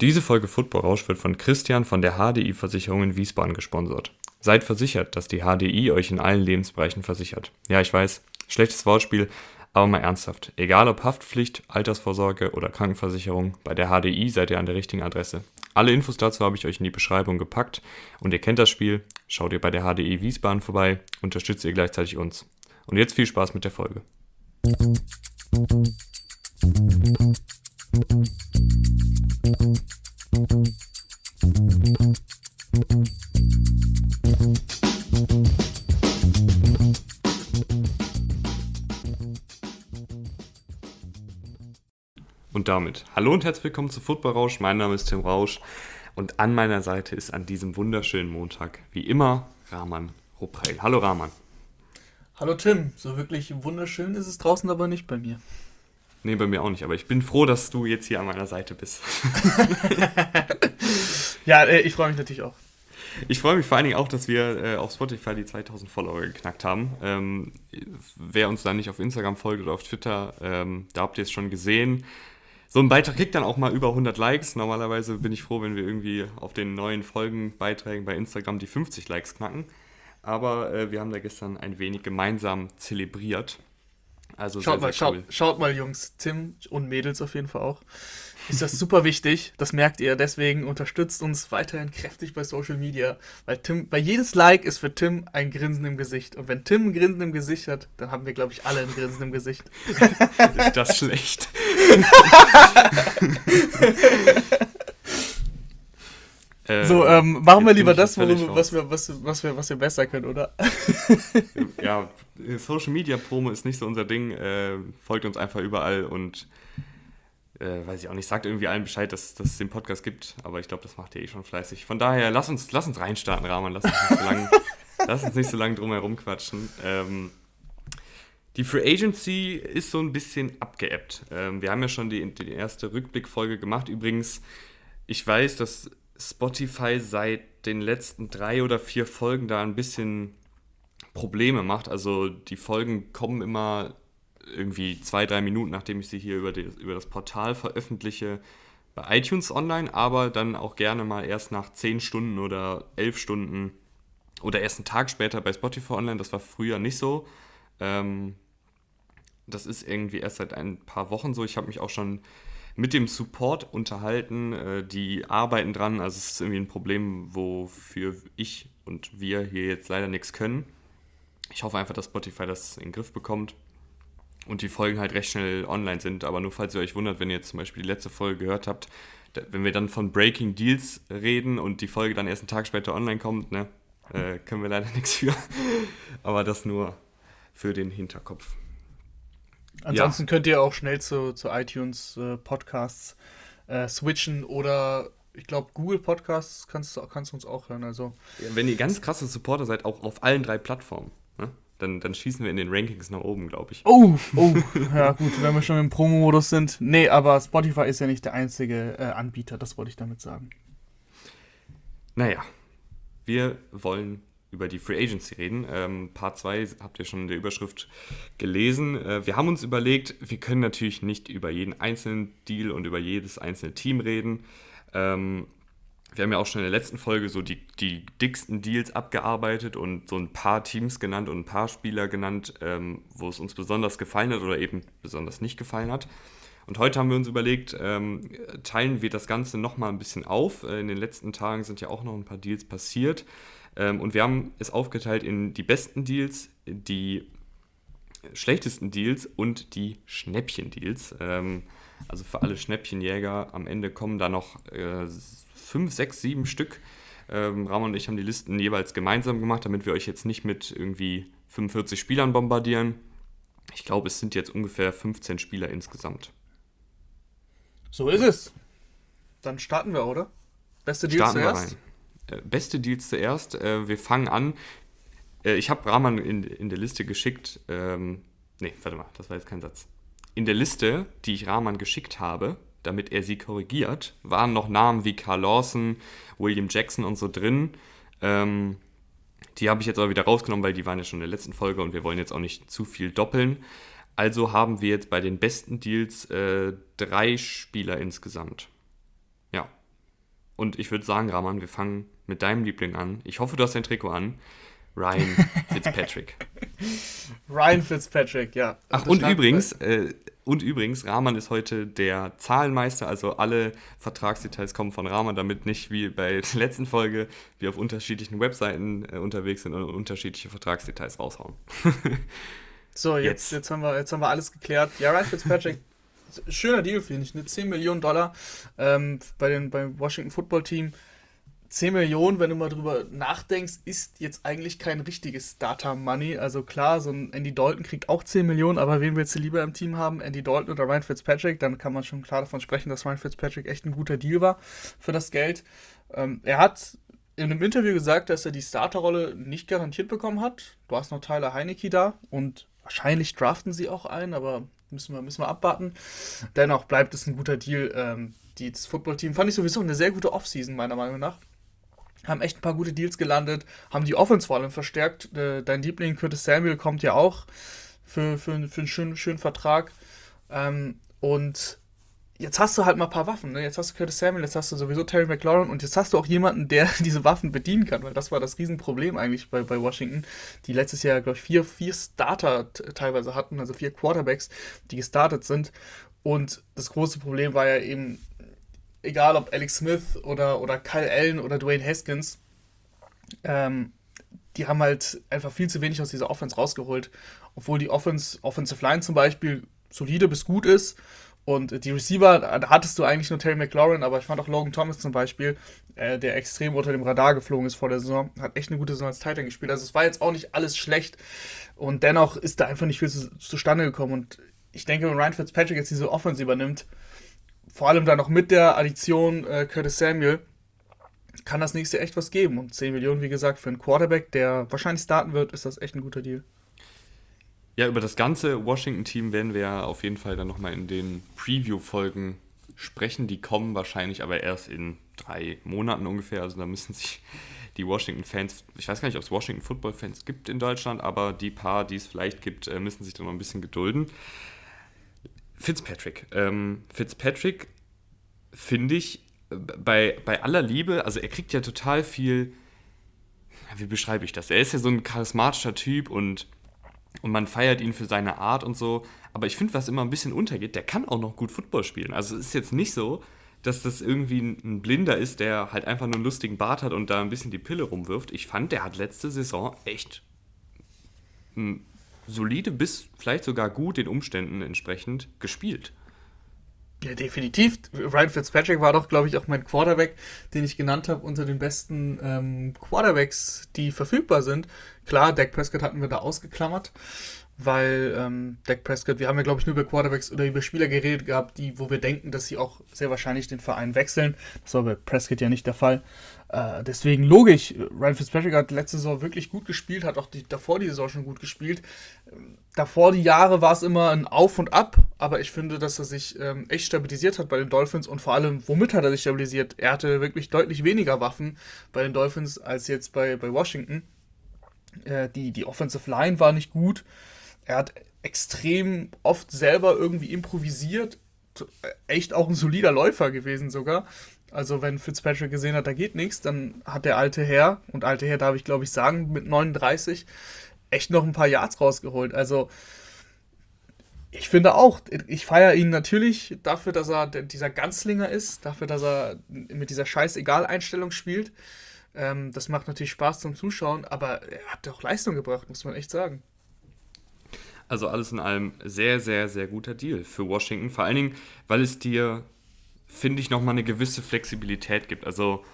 Diese Folge Football Rausch wird von Christian von der HDI Versicherung in Wiesbaden gesponsert. Seid versichert, dass die HDI euch in allen Lebensbereichen versichert. Ja, ich weiß, schlechtes Wortspiel, aber mal ernsthaft. Egal ob Haftpflicht, Altersvorsorge oder Krankenversicherung, bei der HDI seid ihr an der richtigen Adresse. Alle Infos dazu habe ich euch in die Beschreibung gepackt und ihr kennt das Spiel. Schaut ihr bei der HDI Wiesbaden vorbei, unterstützt ihr gleichzeitig uns. Und jetzt viel Spaß mit der Folge. Und damit, hallo und herzlich willkommen zu Football Rausch. Mein Name ist Tim Rausch und an meiner Seite ist an diesem wunderschönen Montag, wie immer, Rahman Rupreil. Hallo Rahman. Hallo Tim, so wirklich wunderschön ist es draußen aber nicht bei mir. Nee, bei mir auch nicht, aber ich bin froh, dass du jetzt hier an meiner Seite bist. ja, äh, ich freue mich natürlich auch. Ich freue mich vor allen Dingen auch, dass wir äh, auf Spotify die 2000 Follower geknackt haben. Ähm, wer uns da nicht auf Instagram folgt oder auf Twitter, ähm, da habt ihr es schon gesehen. So ein Beitrag kriegt dann auch mal über 100 Likes. Normalerweise bin ich froh, wenn wir irgendwie auf den neuen Folgenbeiträgen bei Instagram die 50 Likes knacken. Aber äh, wir haben da gestern ein wenig gemeinsam zelebriert. Also schaut, sehr, sehr mal, cool. schaut, schaut mal, Jungs, Tim und Mädels auf jeden Fall auch. Ist das super wichtig, das merkt ihr. Deswegen unterstützt uns weiterhin kräftig bei Social Media. Weil Tim, bei jedes Like ist für Tim ein Grinsen im Gesicht. Und wenn Tim ein Grinsen im Gesicht hat, dann haben wir, glaube ich, alle ein Grinsen im Gesicht. ist das schlecht? Äh, so, ähm, machen wir lieber das, worum, was, wir, was, was, wir, was wir besser können, oder? ja, Social Media Promo ist nicht so unser Ding. Äh, folgt uns einfach überall und äh, weiß ich auch nicht, sagt irgendwie allen Bescheid, dass, dass es den Podcast gibt, aber ich glaube, das macht ihr eh schon fleißig. Von daher, lass uns, lass uns reinstarten, Rahman. Lass uns nicht so lange lass uns nicht so lang drum herum quatschen. Ähm, die Free Agency ist so ein bisschen abgeebbt. Ähm, wir haben ja schon die, die erste Rückblickfolge gemacht. Übrigens, ich weiß, dass Spotify seit den letzten drei oder vier Folgen da ein bisschen Probleme macht. Also die Folgen kommen immer irgendwie zwei, drei Minuten, nachdem ich sie hier über, die, über das Portal veröffentliche, bei iTunes online, aber dann auch gerne mal erst nach zehn Stunden oder elf Stunden oder erst einen Tag später bei Spotify online. Das war früher nicht so. Ähm, das ist irgendwie erst seit ein paar Wochen so. Ich habe mich auch schon mit dem Support unterhalten. Äh, die arbeiten dran. Also es ist irgendwie ein Problem, wofür ich und wir hier jetzt leider nichts können. Ich hoffe einfach, dass Spotify das in den Griff bekommt und die Folgen halt recht schnell online sind. Aber nur falls ihr euch wundert, wenn ihr jetzt zum Beispiel die letzte Folge gehört habt, wenn wir dann von Breaking Deals reden und die Folge dann erst einen Tag später online kommt, ne, äh, können wir leider nichts für. Aber das nur für den Hinterkopf. Ansonsten ja. könnt ihr auch schnell zu, zu iTunes äh, Podcasts äh, switchen oder ich glaube, Google Podcasts kannst, kannst du uns auch hören. Also. Wenn ihr ganz krasse Supporter seid, auch auf allen drei Plattformen, ne? dann, dann schießen wir in den Rankings nach oben, glaube ich. Oh, oh, ja gut, wenn wir schon im Promo-Modus sind. Nee, aber Spotify ist ja nicht der einzige äh, Anbieter, das wollte ich damit sagen. Naja, wir wollen über die Free Agency reden. Ähm, Part 2 habt ihr schon in der Überschrift gelesen. Äh, wir haben uns überlegt, wir können natürlich nicht über jeden einzelnen Deal und über jedes einzelne Team reden. Ähm, wir haben ja auch schon in der letzten Folge so die, die dicksten Deals abgearbeitet und so ein paar Teams genannt und ein paar Spieler genannt, ähm, wo es uns besonders gefallen hat oder eben besonders nicht gefallen hat. Und heute haben wir uns überlegt, ähm, teilen wir das Ganze nochmal ein bisschen auf. Äh, in den letzten Tagen sind ja auch noch ein paar Deals passiert. Ähm, und wir haben es aufgeteilt in die besten Deals, die schlechtesten Deals und die Schnäppchen-Deals. Ähm, also für alle Schnäppchenjäger am Ende kommen da noch äh, fünf, sechs, sieben Stück. Ähm, Ramon und ich haben die Listen jeweils gemeinsam gemacht, damit wir euch jetzt nicht mit irgendwie 45 Spielern bombardieren. Ich glaube, es sind jetzt ungefähr 15 Spieler insgesamt. So ist es. Dann starten wir, oder? Beste Deals starten zuerst. Äh, beste Deals zuerst. Äh, wir fangen an. Äh, ich habe Rahman in, in der Liste geschickt. Ähm, nee, warte mal, das war jetzt kein Satz. In der Liste, die ich Rahman geschickt habe, damit er sie korrigiert, waren noch Namen wie Carl Lawson, William Jackson und so drin. Ähm, die habe ich jetzt aber wieder rausgenommen, weil die waren ja schon in der letzten Folge und wir wollen jetzt auch nicht zu viel doppeln. Also haben wir jetzt bei den besten Deals äh, drei Spieler insgesamt. Ja, Und ich würde sagen, Rahman, wir fangen mit deinem Liebling an. Ich hoffe, du hast dein Trikot an. Ryan Fitzpatrick. Ryan Fitzpatrick, ja. Ach, und übrigens, äh, und übrigens, Rahman ist heute der Zahlenmeister, also alle Vertragsdetails kommen von Rahman, damit nicht wie bei der letzten Folge wir auf unterschiedlichen Webseiten äh, unterwegs sind und unterschiedliche Vertragsdetails raushauen. so, jetzt, jetzt. Jetzt, haben wir, jetzt haben wir alles geklärt. Ja, Ryan Fitzpatrick, schöner Deal, finde ich. Ne? 10 Millionen Dollar ähm, bei den, beim Washington Football Team. 10 Millionen, wenn du mal drüber nachdenkst, ist jetzt eigentlich kein richtiges Data Money. Also klar, so ein Andy Dalton kriegt auch 10 Millionen, aber wen willst du lieber im Team haben? Andy Dalton oder Ryan Fitzpatrick? Dann kann man schon klar davon sprechen, dass Ryan Fitzpatrick echt ein guter Deal war für das Geld. Ähm, er hat in einem Interview gesagt, dass er die Starterrolle nicht garantiert bekommen hat. Du hast noch Tyler Heinecke da und wahrscheinlich draften sie auch ein, aber müssen wir, müssen wir abwarten. Dennoch bleibt es ein guter Deal. Ähm, die, das Footballteam fand ich sowieso eine sehr gute Offseason, meiner Meinung nach haben echt ein paar gute Deals gelandet, haben die Offense vor allem verstärkt. Äh, dein Liebling Curtis Samuel kommt ja auch für, für, für einen schönen, schönen Vertrag. Ähm, und jetzt hast du halt mal ein paar Waffen. Ne? Jetzt hast du Curtis Samuel, jetzt hast du sowieso Terry McLaurin und jetzt hast du auch jemanden, der diese Waffen bedienen kann, weil das war das Riesenproblem eigentlich bei, bei Washington, die letztes Jahr, glaube ich, vier, vier Starter teilweise hatten, also vier Quarterbacks, die gestartet sind. Und das große Problem war ja eben egal ob Alex Smith oder, oder Kyle Allen oder Dwayne Haskins, ähm, die haben halt einfach viel zu wenig aus dieser Offense rausgeholt. Obwohl die Offense, Offensive Line zum Beispiel solide bis gut ist. Und die Receiver, da hattest du eigentlich nur Terry McLaurin, aber ich fand auch Logan Thomas zum Beispiel, äh, der extrem unter dem Radar geflogen ist vor der Saison, hat echt eine gute Saison als Titan gespielt. Also es war jetzt auch nicht alles schlecht. Und dennoch ist da einfach nicht viel zu, zustande gekommen. Und ich denke, wenn Ryan Fitzpatrick jetzt diese Offense übernimmt, vor allem dann noch mit der Addition äh, Curtis Samuel, kann das nächste echt was geben. Und 10 Millionen, wie gesagt, für einen Quarterback, der wahrscheinlich starten wird, ist das echt ein guter Deal. Ja, über das ganze Washington-Team werden wir auf jeden Fall dann nochmal in den Preview-Folgen sprechen. Die kommen wahrscheinlich aber erst in drei Monaten ungefähr. Also da müssen sich die Washington-Fans, ich weiß gar nicht, ob es Washington-Football-Fans gibt in Deutschland, aber die paar, die es vielleicht gibt, äh, müssen sich dann noch ein bisschen gedulden. Fitzpatrick. Ähm, Fitzpatrick finde ich bei, bei aller Liebe, also er kriegt ja total viel, wie beschreibe ich das? Er ist ja so ein charismatischer Typ und, und man feiert ihn für seine Art und so. Aber ich finde, was immer ein bisschen untergeht, der kann auch noch gut Football spielen. Also es ist jetzt nicht so, dass das irgendwie ein Blinder ist, der halt einfach nur einen lustigen Bart hat und da ein bisschen die Pille rumwirft. Ich fand, der hat letzte Saison echt solide bis vielleicht sogar gut den Umständen entsprechend gespielt. Ja, definitiv. Ryan Fitzpatrick war doch, glaube ich, auch mein Quarterback, den ich genannt habe, unter den besten ähm, Quarterbacks, die verfügbar sind. Klar, Dak Prescott hatten wir da ausgeklammert weil ähm, Dak Prescott, wir haben ja glaube ich nur über Quarterbacks oder über Spieler geredet gehabt, die, wo wir denken, dass sie auch sehr wahrscheinlich den Verein wechseln. Das war bei Prescott ja nicht der Fall. Äh, deswegen logisch, Ryan Fitzpatrick hat letzte Saison wirklich gut gespielt, hat auch die, davor die Saison schon gut gespielt. Davor die Jahre war es immer ein Auf und Ab, aber ich finde, dass er sich ähm, echt stabilisiert hat bei den Dolphins und vor allem, womit hat er sich stabilisiert? Er hatte wirklich deutlich weniger Waffen bei den Dolphins als jetzt bei, bei Washington. Äh, die, die Offensive Line war nicht gut er hat extrem oft selber irgendwie improvisiert. Echt auch ein solider Läufer gewesen sogar. Also wenn Fitzpatrick gesehen hat, da geht nichts, dann hat der alte Herr, und alte Herr darf ich glaube ich sagen, mit 39 echt noch ein paar Yards rausgeholt. Also ich finde auch, ich feiere ihn natürlich dafür, dass er dieser Ganzlinger ist, dafür, dass er mit dieser Scheißegal-Einstellung spielt. Ähm, das macht natürlich Spaß zum Zuschauen, aber er hat auch Leistung gebracht, muss man echt sagen. Also alles in allem sehr, sehr, sehr guter Deal für Washington. Vor allen Dingen, weil es dir, finde ich, nochmal eine gewisse Flexibilität gibt. Also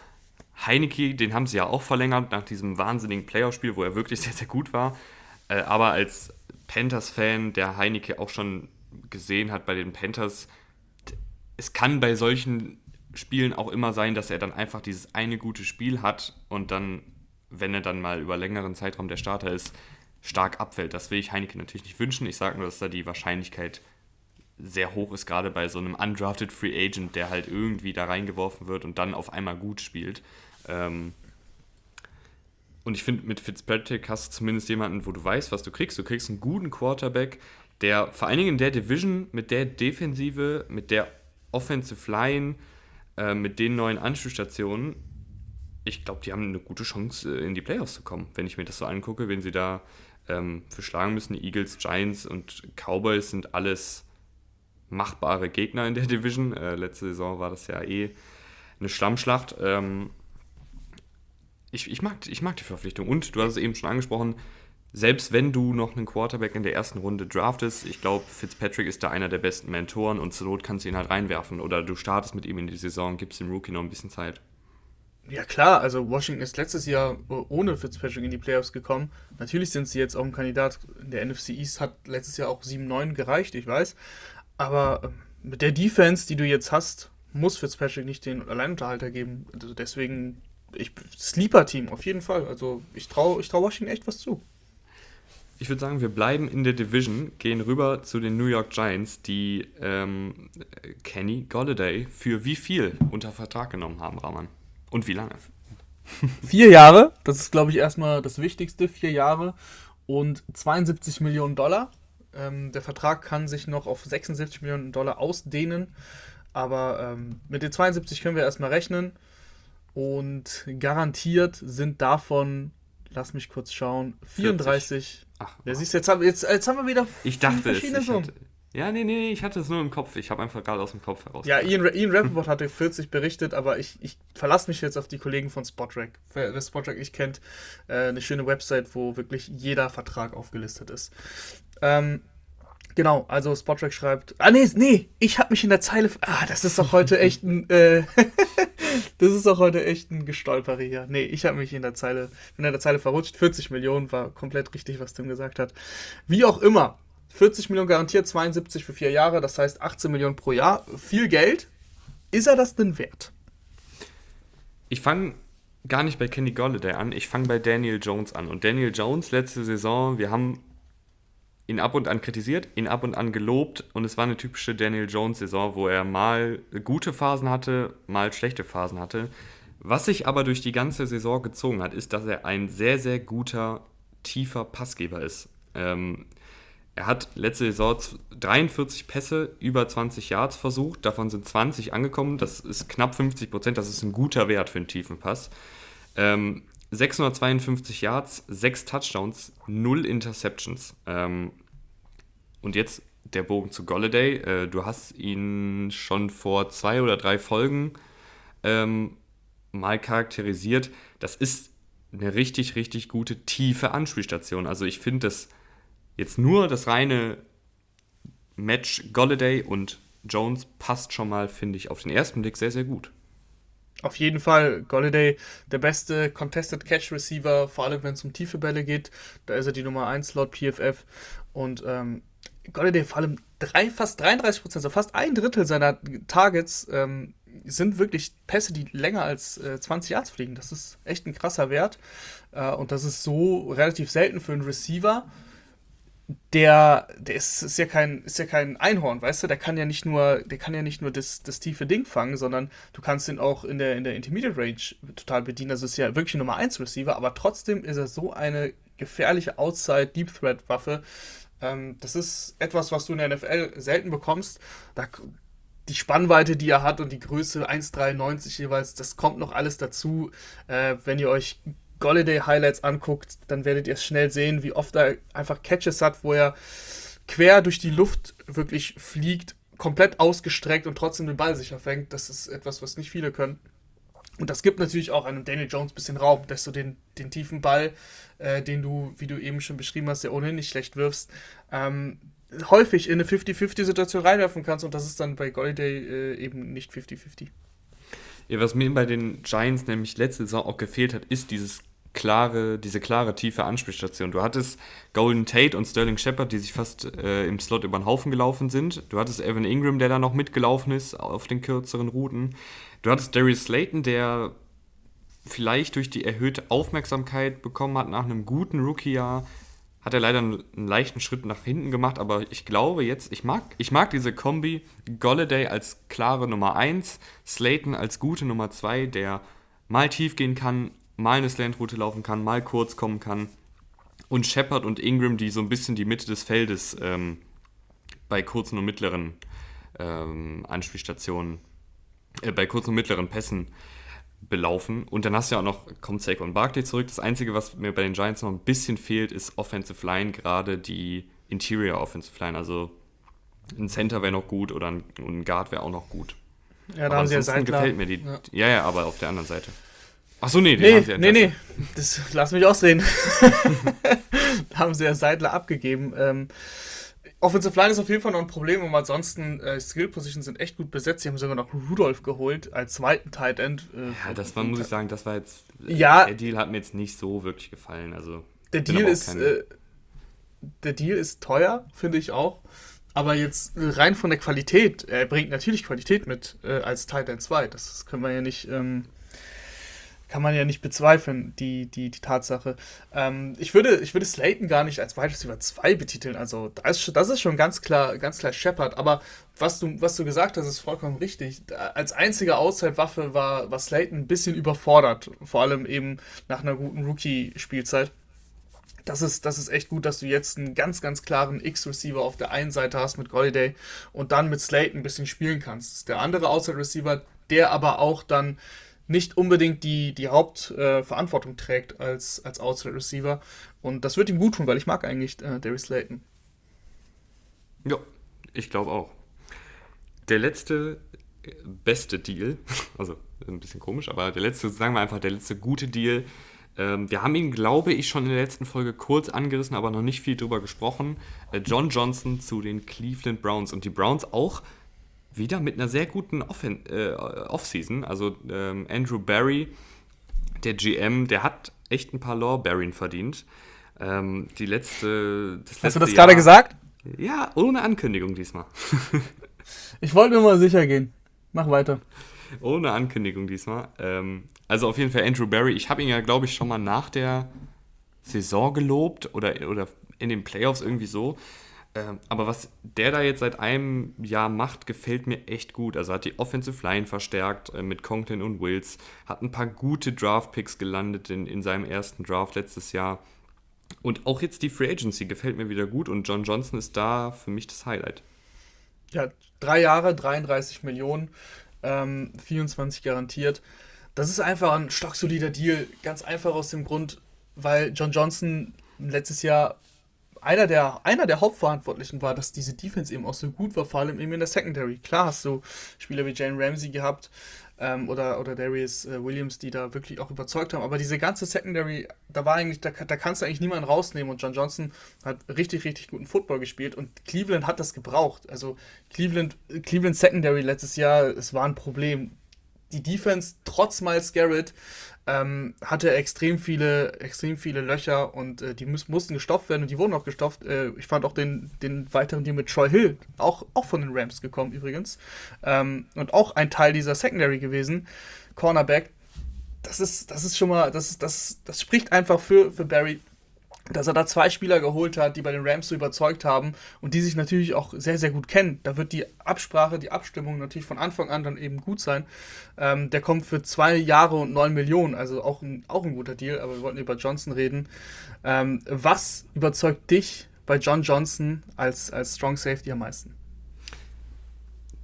Heineke, den haben sie ja auch verlängert nach diesem wahnsinnigen Playoff-Spiel, wo er wirklich sehr, sehr gut war. Äh, aber als Panthers-Fan, der Heineke auch schon gesehen hat bei den Panthers, es kann bei solchen Spielen auch immer sein, dass er dann einfach dieses eine gute Spiel hat und dann, wenn er dann mal über längeren Zeitraum der Starter ist, stark abfällt. Das will ich Heineken natürlich nicht wünschen. Ich sage nur, dass da die Wahrscheinlichkeit sehr hoch ist, gerade bei so einem undrafted Free Agent, der halt irgendwie da reingeworfen wird und dann auf einmal gut spielt. Ähm und ich finde, mit Fitzpatrick hast du zumindest jemanden, wo du weißt, was du kriegst. Du kriegst einen guten Quarterback, der vor allen Dingen in der Division mit der Defensive, mit der Offensive Line äh, mit den neuen Anspielstationen, ich glaube, die haben eine gute Chance, äh, in die Playoffs zu kommen. Wenn ich mir das so angucke, wenn sie da ähm, für schlagen müssen. Die Eagles, Giants und Cowboys sind alles machbare Gegner in der Division. Äh, letzte Saison war das ja eh eine Schlammschlacht. Ähm, ich, ich, mag, ich mag die Verpflichtung. Und du hast es eben schon angesprochen, selbst wenn du noch einen Quarterback in der ersten Runde draftest, ich glaube, Fitzpatrick ist da einer der besten Mentoren und zur Not kannst du ihn halt reinwerfen. Oder du startest mit ihm in die Saison, gibst dem Rookie noch ein bisschen Zeit. Ja klar, also Washington ist letztes Jahr ohne Fitzpatrick in die Playoffs gekommen. Natürlich sind sie jetzt auch ein Kandidat. Der NFC East hat letztes Jahr auch 7-9 gereicht, ich weiß. Aber ähm, mit der Defense, die du jetzt hast, muss Fitzpatrick nicht den Alleinunterhalter geben. Also deswegen, ich Sleeper-Team, auf jeden Fall. Also ich traue ich trau Washington echt was zu. Ich würde sagen, wir bleiben in der Division, gehen rüber zu den New York Giants, die ähm, Kenny Golladay für wie viel unter Vertrag genommen haben, Raman. Und wie lange? Vier Jahre, das ist, glaube ich, erstmal das Wichtigste. Vier Jahre und 72 Millionen Dollar. Ähm, der Vertrag kann sich noch auf 76 Millionen Dollar ausdehnen. Aber ähm, mit den 72 können wir erstmal rechnen. Und garantiert sind davon, lass mich kurz schauen, 34. 40. Ach, ja, siehst du, jetzt, jetzt, jetzt haben wir wieder ich dachte verschiedene es, ich Summen. Hatte, ja, nee, nee, ich hatte es nur im Kopf. Ich habe einfach gerade aus dem Kopf heraus. Ja, Ian, Ian Rappaport hatte 40 berichtet, aber ich, ich verlasse mich jetzt auf die Kollegen von Spotrack. Wer, Spotrack nicht kennt, äh, eine schöne Website, wo wirklich jeder Vertrag aufgelistet ist. Ähm, genau, also Spotrack schreibt. Ah, nee, nee, ich habe mich in der Zeile. Ah, das ist doch heute echt ein. Äh, das ist doch heute echt ein Gestolpere hier. Nee, ich habe mich in der Zeile, bin in der Zeile verrutscht. 40 Millionen war komplett richtig, was Tim gesagt hat. Wie auch immer, 40 Millionen garantiert, 72 für vier Jahre, das heißt 18 Millionen pro Jahr. Viel Geld. Ist er das denn wert? Ich fange gar nicht bei Kenny Golladay an, ich fange bei Daniel Jones an. Und Daniel Jones letzte Saison, wir haben ihn ab und an kritisiert, ihn ab und an gelobt und es war eine typische Daniel Jones-Saison, wo er mal gute Phasen hatte, mal schlechte Phasen hatte. Was sich aber durch die ganze Saison gezogen hat, ist, dass er ein sehr, sehr guter, tiefer Passgeber ist. Ähm, er hat letzte Saison 43 Pässe über 20 Yards versucht, davon sind 20 angekommen, das ist knapp 50 Prozent, das ist ein guter Wert für einen tiefen Pass. Ähm, 652 Yards, 6 Touchdowns, 0 Interceptions. Ähm, und jetzt der Bogen zu Golladay. Äh, du hast ihn schon vor zwei oder drei Folgen ähm, mal charakterisiert. Das ist eine richtig, richtig gute, tiefe Anspielstation. Also ich finde das Jetzt nur das reine Match Golladay und Jones passt schon mal, finde ich, auf den ersten Blick sehr, sehr gut. Auf jeden Fall, Golladay, der beste Contested Catch Receiver, vor allem wenn es um tiefe Bälle geht. Da ist er die Nummer 1 laut PFF. Und ähm, Golladay vor allem drei, fast 33 Prozent, also fast ein Drittel seiner Targets ähm, sind wirklich Pässe, die länger als äh, 20 Yards fliegen. Das ist echt ein krasser Wert. Äh, und das ist so relativ selten für einen Receiver der, der ist, ist, ja kein, ist ja kein Einhorn, weißt du? Der kann ja nicht nur, der kann ja nicht nur das, das tiefe Ding fangen, sondern du kannst ihn auch in der, in der Intermediate Range total bedienen. Also ist ja wirklich ein Nummer 1 Receiver, aber trotzdem ist er so eine gefährliche Outside Deep Threat Waffe. Ähm, das ist etwas, was du in der NFL selten bekommst. Da, die Spannweite, die er hat und die Größe 1,93 jeweils, das kommt noch alles dazu. Äh, wenn ihr euch Golladay-Highlights anguckt, dann werdet ihr schnell sehen, wie oft er einfach Catches hat, wo er quer durch die Luft wirklich fliegt, komplett ausgestreckt und trotzdem den Ball sicher fängt. Das ist etwas, was nicht viele können. Und das gibt natürlich auch einem Daniel Jones ein bisschen Raum, dass du den, den tiefen Ball, äh, den du, wie du eben schon beschrieben hast, ja ohnehin nicht schlecht wirfst, ähm, häufig in eine 50-50-Situation reinwerfen kannst und das ist dann bei Golladay äh, eben nicht 50-50. Ja, was mir bei den Giants nämlich letzte Saison auch gefehlt hat, ist dieses klare, diese klare, tiefe Anspielstation. Du hattest Golden Tate und Sterling Shepard, die sich fast äh, im Slot über den Haufen gelaufen sind. Du hattest Evan Ingram, der da noch mitgelaufen ist auf den kürzeren Routen. Du hattest Darius Slayton, der vielleicht durch die erhöhte Aufmerksamkeit bekommen hat nach einem guten Rookie-Jahr. Hat er leider einen, leichten Schritt nach hinten gemacht, aber ich glaube jetzt, ich mag, ich mag diese Kombi Golladay als klare Nummer 1, Slayton als gute Nummer 2, der mal tief gehen kann, mal eine Slant-Route laufen kann, mal kurz kommen kann. Und Shepard und Ingram, die so ein bisschen die Mitte des Feldes ähm, bei kurzen und mittleren ähm, Anspielstationen äh, bei kurzen und mittleren Pässen belaufen. Und dann hast du ja auch noch, kommt und Barkley zurück. Das Einzige, was mir bei den Giants noch ein bisschen fehlt, ist Offensive Line, gerade die Interior Offensive Line. Also ein Center wäre noch gut oder ein, ein Guard wäre auch noch gut. Ja, da aber haben sie ja Seidler. gefällt mir die. Ja. ja. ja, aber auf der anderen Seite. Achso, nee, die nee, haben sie ja Nee, nee, das, lass mich ausreden. da haben sie ja Seidler abgegeben. Ähm, Offensive Line ist auf jeden Fall noch ein Problem, aber ansonsten äh, Skill Positions sind echt gut besetzt. Sie haben sogar noch Rudolph geholt als zweiten Tight End. Äh, ja, das war, muss ich sagen, das war jetzt. Äh, ja. Der Deal hat mir jetzt nicht so wirklich gefallen. Also, der Deal ist. Äh, der Deal ist teuer, finde ich auch. Aber jetzt rein von der Qualität, er bringt natürlich Qualität mit äh, als Tight End 2. Das können wir ja nicht. Ähm, kann man ja nicht bezweifeln, die, die, die Tatsache. Ähm, ich, würde, ich würde Slayton gar nicht als Wide Receiver 2 betiteln. Also das ist, das ist schon ganz klar, ganz klar Shepard. Aber was du, was du gesagt hast, ist vollkommen richtig. Als einzige Outside-Waffe war, war Slayton ein bisschen überfordert. Vor allem eben nach einer guten Rookie-Spielzeit. Das ist, das ist echt gut, dass du jetzt einen ganz, ganz klaren X-Receiver auf der einen Seite hast mit Golliday und dann mit Slayton ein bisschen spielen kannst. Der andere Outside-Receiver, der aber auch dann nicht unbedingt die, die Hauptverantwortung äh, trägt als, als Outside Receiver. Und das wird ihm gut tun, weil ich mag eigentlich äh, Darius Slayton. Ja, ich glaube auch. Der letzte beste Deal, also ein bisschen komisch, aber der letzte, sagen wir einfach, der letzte gute Deal. Ähm, wir haben ihn, glaube ich, schon in der letzten Folge kurz angerissen, aber noch nicht viel drüber gesprochen. Äh, John Johnson zu den Cleveland Browns und die Browns auch wieder mit einer sehr guten Offen äh, Offseason. Also ähm, Andrew Barry, der GM, der hat echt ein paar Lorbeeren verdient. Ähm, die letzte. Das Hast letzte du das gerade gesagt? Ja, ohne Ankündigung diesmal. ich wollte nur mal sicher gehen. Mach weiter. Ohne Ankündigung diesmal. Ähm, also auf jeden Fall Andrew Barry. Ich habe ihn ja, glaube ich, schon mal nach der Saison gelobt oder, oder in den Playoffs irgendwie so. Ähm, aber was der da jetzt seit einem Jahr macht, gefällt mir echt gut. Also hat die Offensive Line verstärkt äh, mit Conklin und Wills, hat ein paar gute Draft-Picks gelandet in, in seinem ersten Draft letztes Jahr. Und auch jetzt die Free Agency gefällt mir wieder gut und John Johnson ist da für mich das Highlight. Ja, drei Jahre, 33 Millionen, ähm, 24 garantiert. Das ist einfach ein stocksolider Deal, ganz einfach aus dem Grund, weil John Johnson letztes Jahr einer der, einer der Hauptverantwortlichen war, dass diese Defense eben auch so gut war, vor allem eben in der Secondary. Klar hast du Spieler wie Jane Ramsey gehabt ähm, oder, oder Darius äh, Williams, die da wirklich auch überzeugt haben, aber diese ganze Secondary, da war eigentlich, da, da kannst du eigentlich niemanden rausnehmen und John Johnson hat richtig, richtig guten Football gespielt und Cleveland hat das gebraucht. Also Cleveland, Cleveland Secondary letztes Jahr, es war ein Problem. Die Defense, trotz Miles Garrett, ähm, hatte extrem viele, extrem viele Löcher und äh, die muss, mussten gestopft werden und die wurden auch gestopft. Äh, ich fand auch den, den weiteren Deal mit Troy Hill, auch, auch von den Rams gekommen übrigens. Ähm, und auch ein Teil dieser Secondary gewesen. Cornerback. Das ist, das ist schon mal, das, das, das spricht einfach für, für Barry dass er da zwei Spieler geholt hat, die bei den Rams so überzeugt haben und die sich natürlich auch sehr, sehr gut kennen. Da wird die Absprache, die Abstimmung natürlich von Anfang an dann eben gut sein. Ähm, der kommt für zwei Jahre und neun Millionen, also auch ein, auch ein guter Deal, aber wir wollten über Johnson reden. Ähm, was überzeugt dich bei John Johnson als, als Strong Safety am meisten?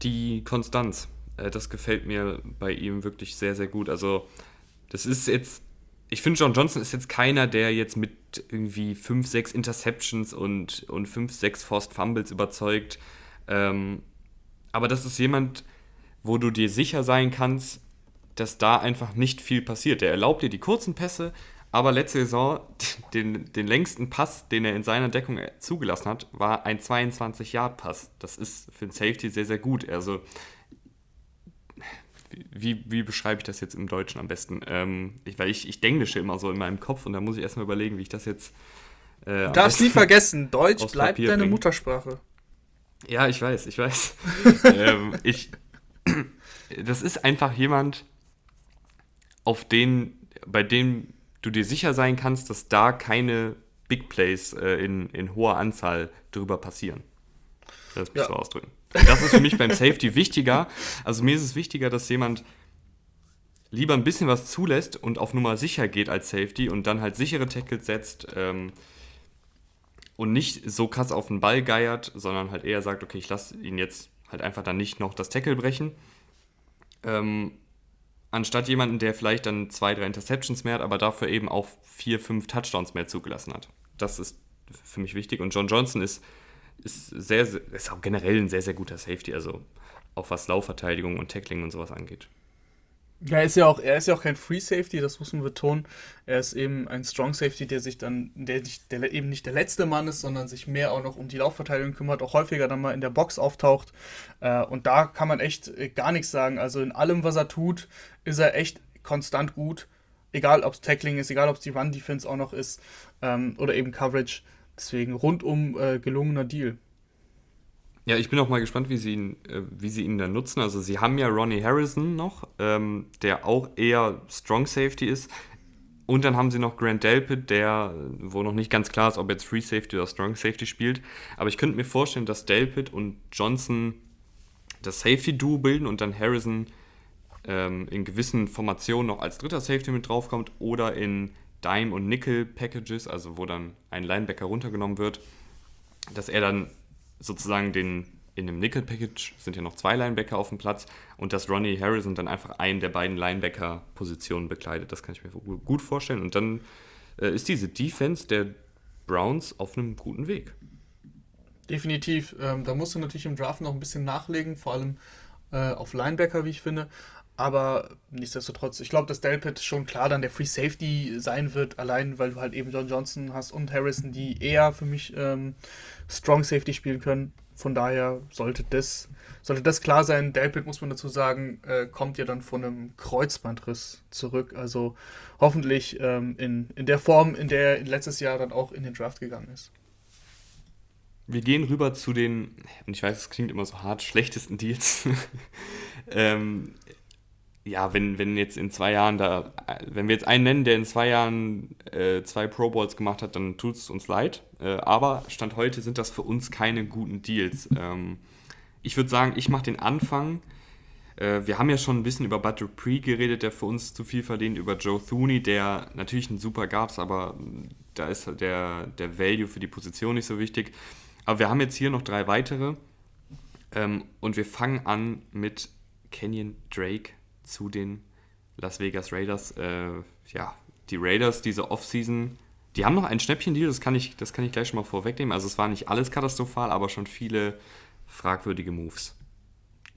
Die Konstanz. Äh, das gefällt mir bei ihm wirklich sehr, sehr gut. Also, das ist jetzt ich finde, John Johnson ist jetzt keiner, der jetzt mit irgendwie 5, 6 Interceptions und, und 5, 6 Forced Fumbles überzeugt. Ähm, aber das ist jemand, wo du dir sicher sein kannst, dass da einfach nicht viel passiert. Der erlaubt dir die kurzen Pässe, aber letzte Saison, den, den längsten Pass, den er in seiner Deckung zugelassen hat, war ein 22-Yard-Pass. Das ist für einen Safety sehr, sehr gut. Also wie, wie beschreibe ich das jetzt im Deutschen am besten? Ähm, ich, weil ich, ich denglische immer so in meinem Kopf und da muss ich erstmal überlegen, wie ich das jetzt. Äh, du darfst nie vergessen, Deutsch bleibt deine bringen. Muttersprache. Ja, ich weiß, ich weiß. ähm, ich, das ist einfach jemand, auf den, bei dem du dir sicher sein kannst, dass da keine Big Plays äh, in, in hoher Anzahl drüber passieren. Das mich ja. so ausdrücken. Das ist für mich beim Safety wichtiger. Also mir ist es wichtiger, dass jemand lieber ein bisschen was zulässt und auf Nummer sicher geht als Safety und dann halt sichere Tackles setzt ähm, und nicht so krass auf den Ball geiert, sondern halt eher sagt, okay, ich lasse ihn jetzt halt einfach dann nicht noch das Tackle brechen. Ähm, anstatt jemanden, der vielleicht dann zwei, drei Interceptions mehr hat, aber dafür eben auch vier, fünf Touchdowns mehr zugelassen hat. Das ist für mich wichtig. Und John Johnson ist, ist sehr, ist auch generell ein sehr, sehr guter Safety, also auch was Laufverteidigung und Tackling und sowas angeht. Ja, er ist ja auch, er ist ja auch kein Free Safety, das muss man betonen. Er ist eben ein Strong Safety, der sich dann, der, nicht, der eben nicht der letzte Mann ist, sondern sich mehr auch noch um die Laufverteidigung kümmert, auch häufiger dann mal in der Box auftaucht. Äh, und da kann man echt äh, gar nichts sagen. Also in allem, was er tut, ist er echt konstant gut. Egal, ob es Tackling ist, egal, ob es die Run-Defense auch noch ist ähm, oder eben Coverage. Deswegen rundum äh, gelungener Deal. Ja, ich bin auch mal gespannt, wie sie ihn, äh, wie sie ihn dann nutzen. Also sie haben ja Ronnie Harrison noch, ähm, der auch eher Strong Safety ist. Und dann haben sie noch Grant Delpit, der, wo noch nicht ganz klar ist, ob jetzt Free Safety oder Strong Safety spielt. Aber ich könnte mir vorstellen, dass Delpit und Johnson das Safety-Duo bilden und dann Harrison ähm, in gewissen Formationen noch als dritter Safety mit draufkommt oder in Dime- und Nickel-Packages, also wo dann ein Linebacker runtergenommen wird, dass er dann sozusagen den, in dem Nickel-Package sind ja noch zwei Linebacker auf dem Platz und dass Ronnie Harrison dann einfach einen der beiden Linebacker-Positionen bekleidet. Das kann ich mir gut vorstellen. Und dann äh, ist diese Defense der Browns auf einem guten Weg. Definitiv. Ähm, da musst du natürlich im Draft noch ein bisschen nachlegen, vor allem äh, auf Linebacker, wie ich finde. Aber nichtsdestotrotz, ich glaube, dass Delpit schon klar dann der Free Safety sein wird, allein weil du halt eben John Johnson hast und Harrison, die eher für mich ähm, Strong Safety spielen können. Von daher sollte das, sollte das klar sein. Delpit, muss man dazu sagen, äh, kommt ja dann von einem Kreuzbandriss zurück. Also hoffentlich ähm, in, in der Form, in der er letztes Jahr dann auch in den Draft gegangen ist. Wir gehen rüber zu den, und ich weiß, es klingt immer so hart, schlechtesten Deals. ähm, ja, wenn, wenn jetzt in zwei Jahren da, wenn wir jetzt einen nennen, der in zwei Jahren äh, zwei Pro Bowls gemacht hat, dann tut es uns leid. Äh, aber Stand heute sind das für uns keine guten Deals. Ähm, ich würde sagen, ich mache den Anfang. Äh, wir haben ja schon ein bisschen über Bud Dupree geredet, der für uns zu viel verdient, über Joe Thuney, der natürlich ein super gab's, aber da ist der, der Value für die Position nicht so wichtig. Aber wir haben jetzt hier noch drei weitere. Ähm, und wir fangen an mit Kenyon Drake zu den Las Vegas Raiders. Äh, ja, die Raiders diese Offseason, die haben noch ein Schnäppchen-Deal, das, kann ich, das kann ich gleich schon mal vorwegnehmen. Also es war nicht alles katastrophal, aber schon viele fragwürdige Moves.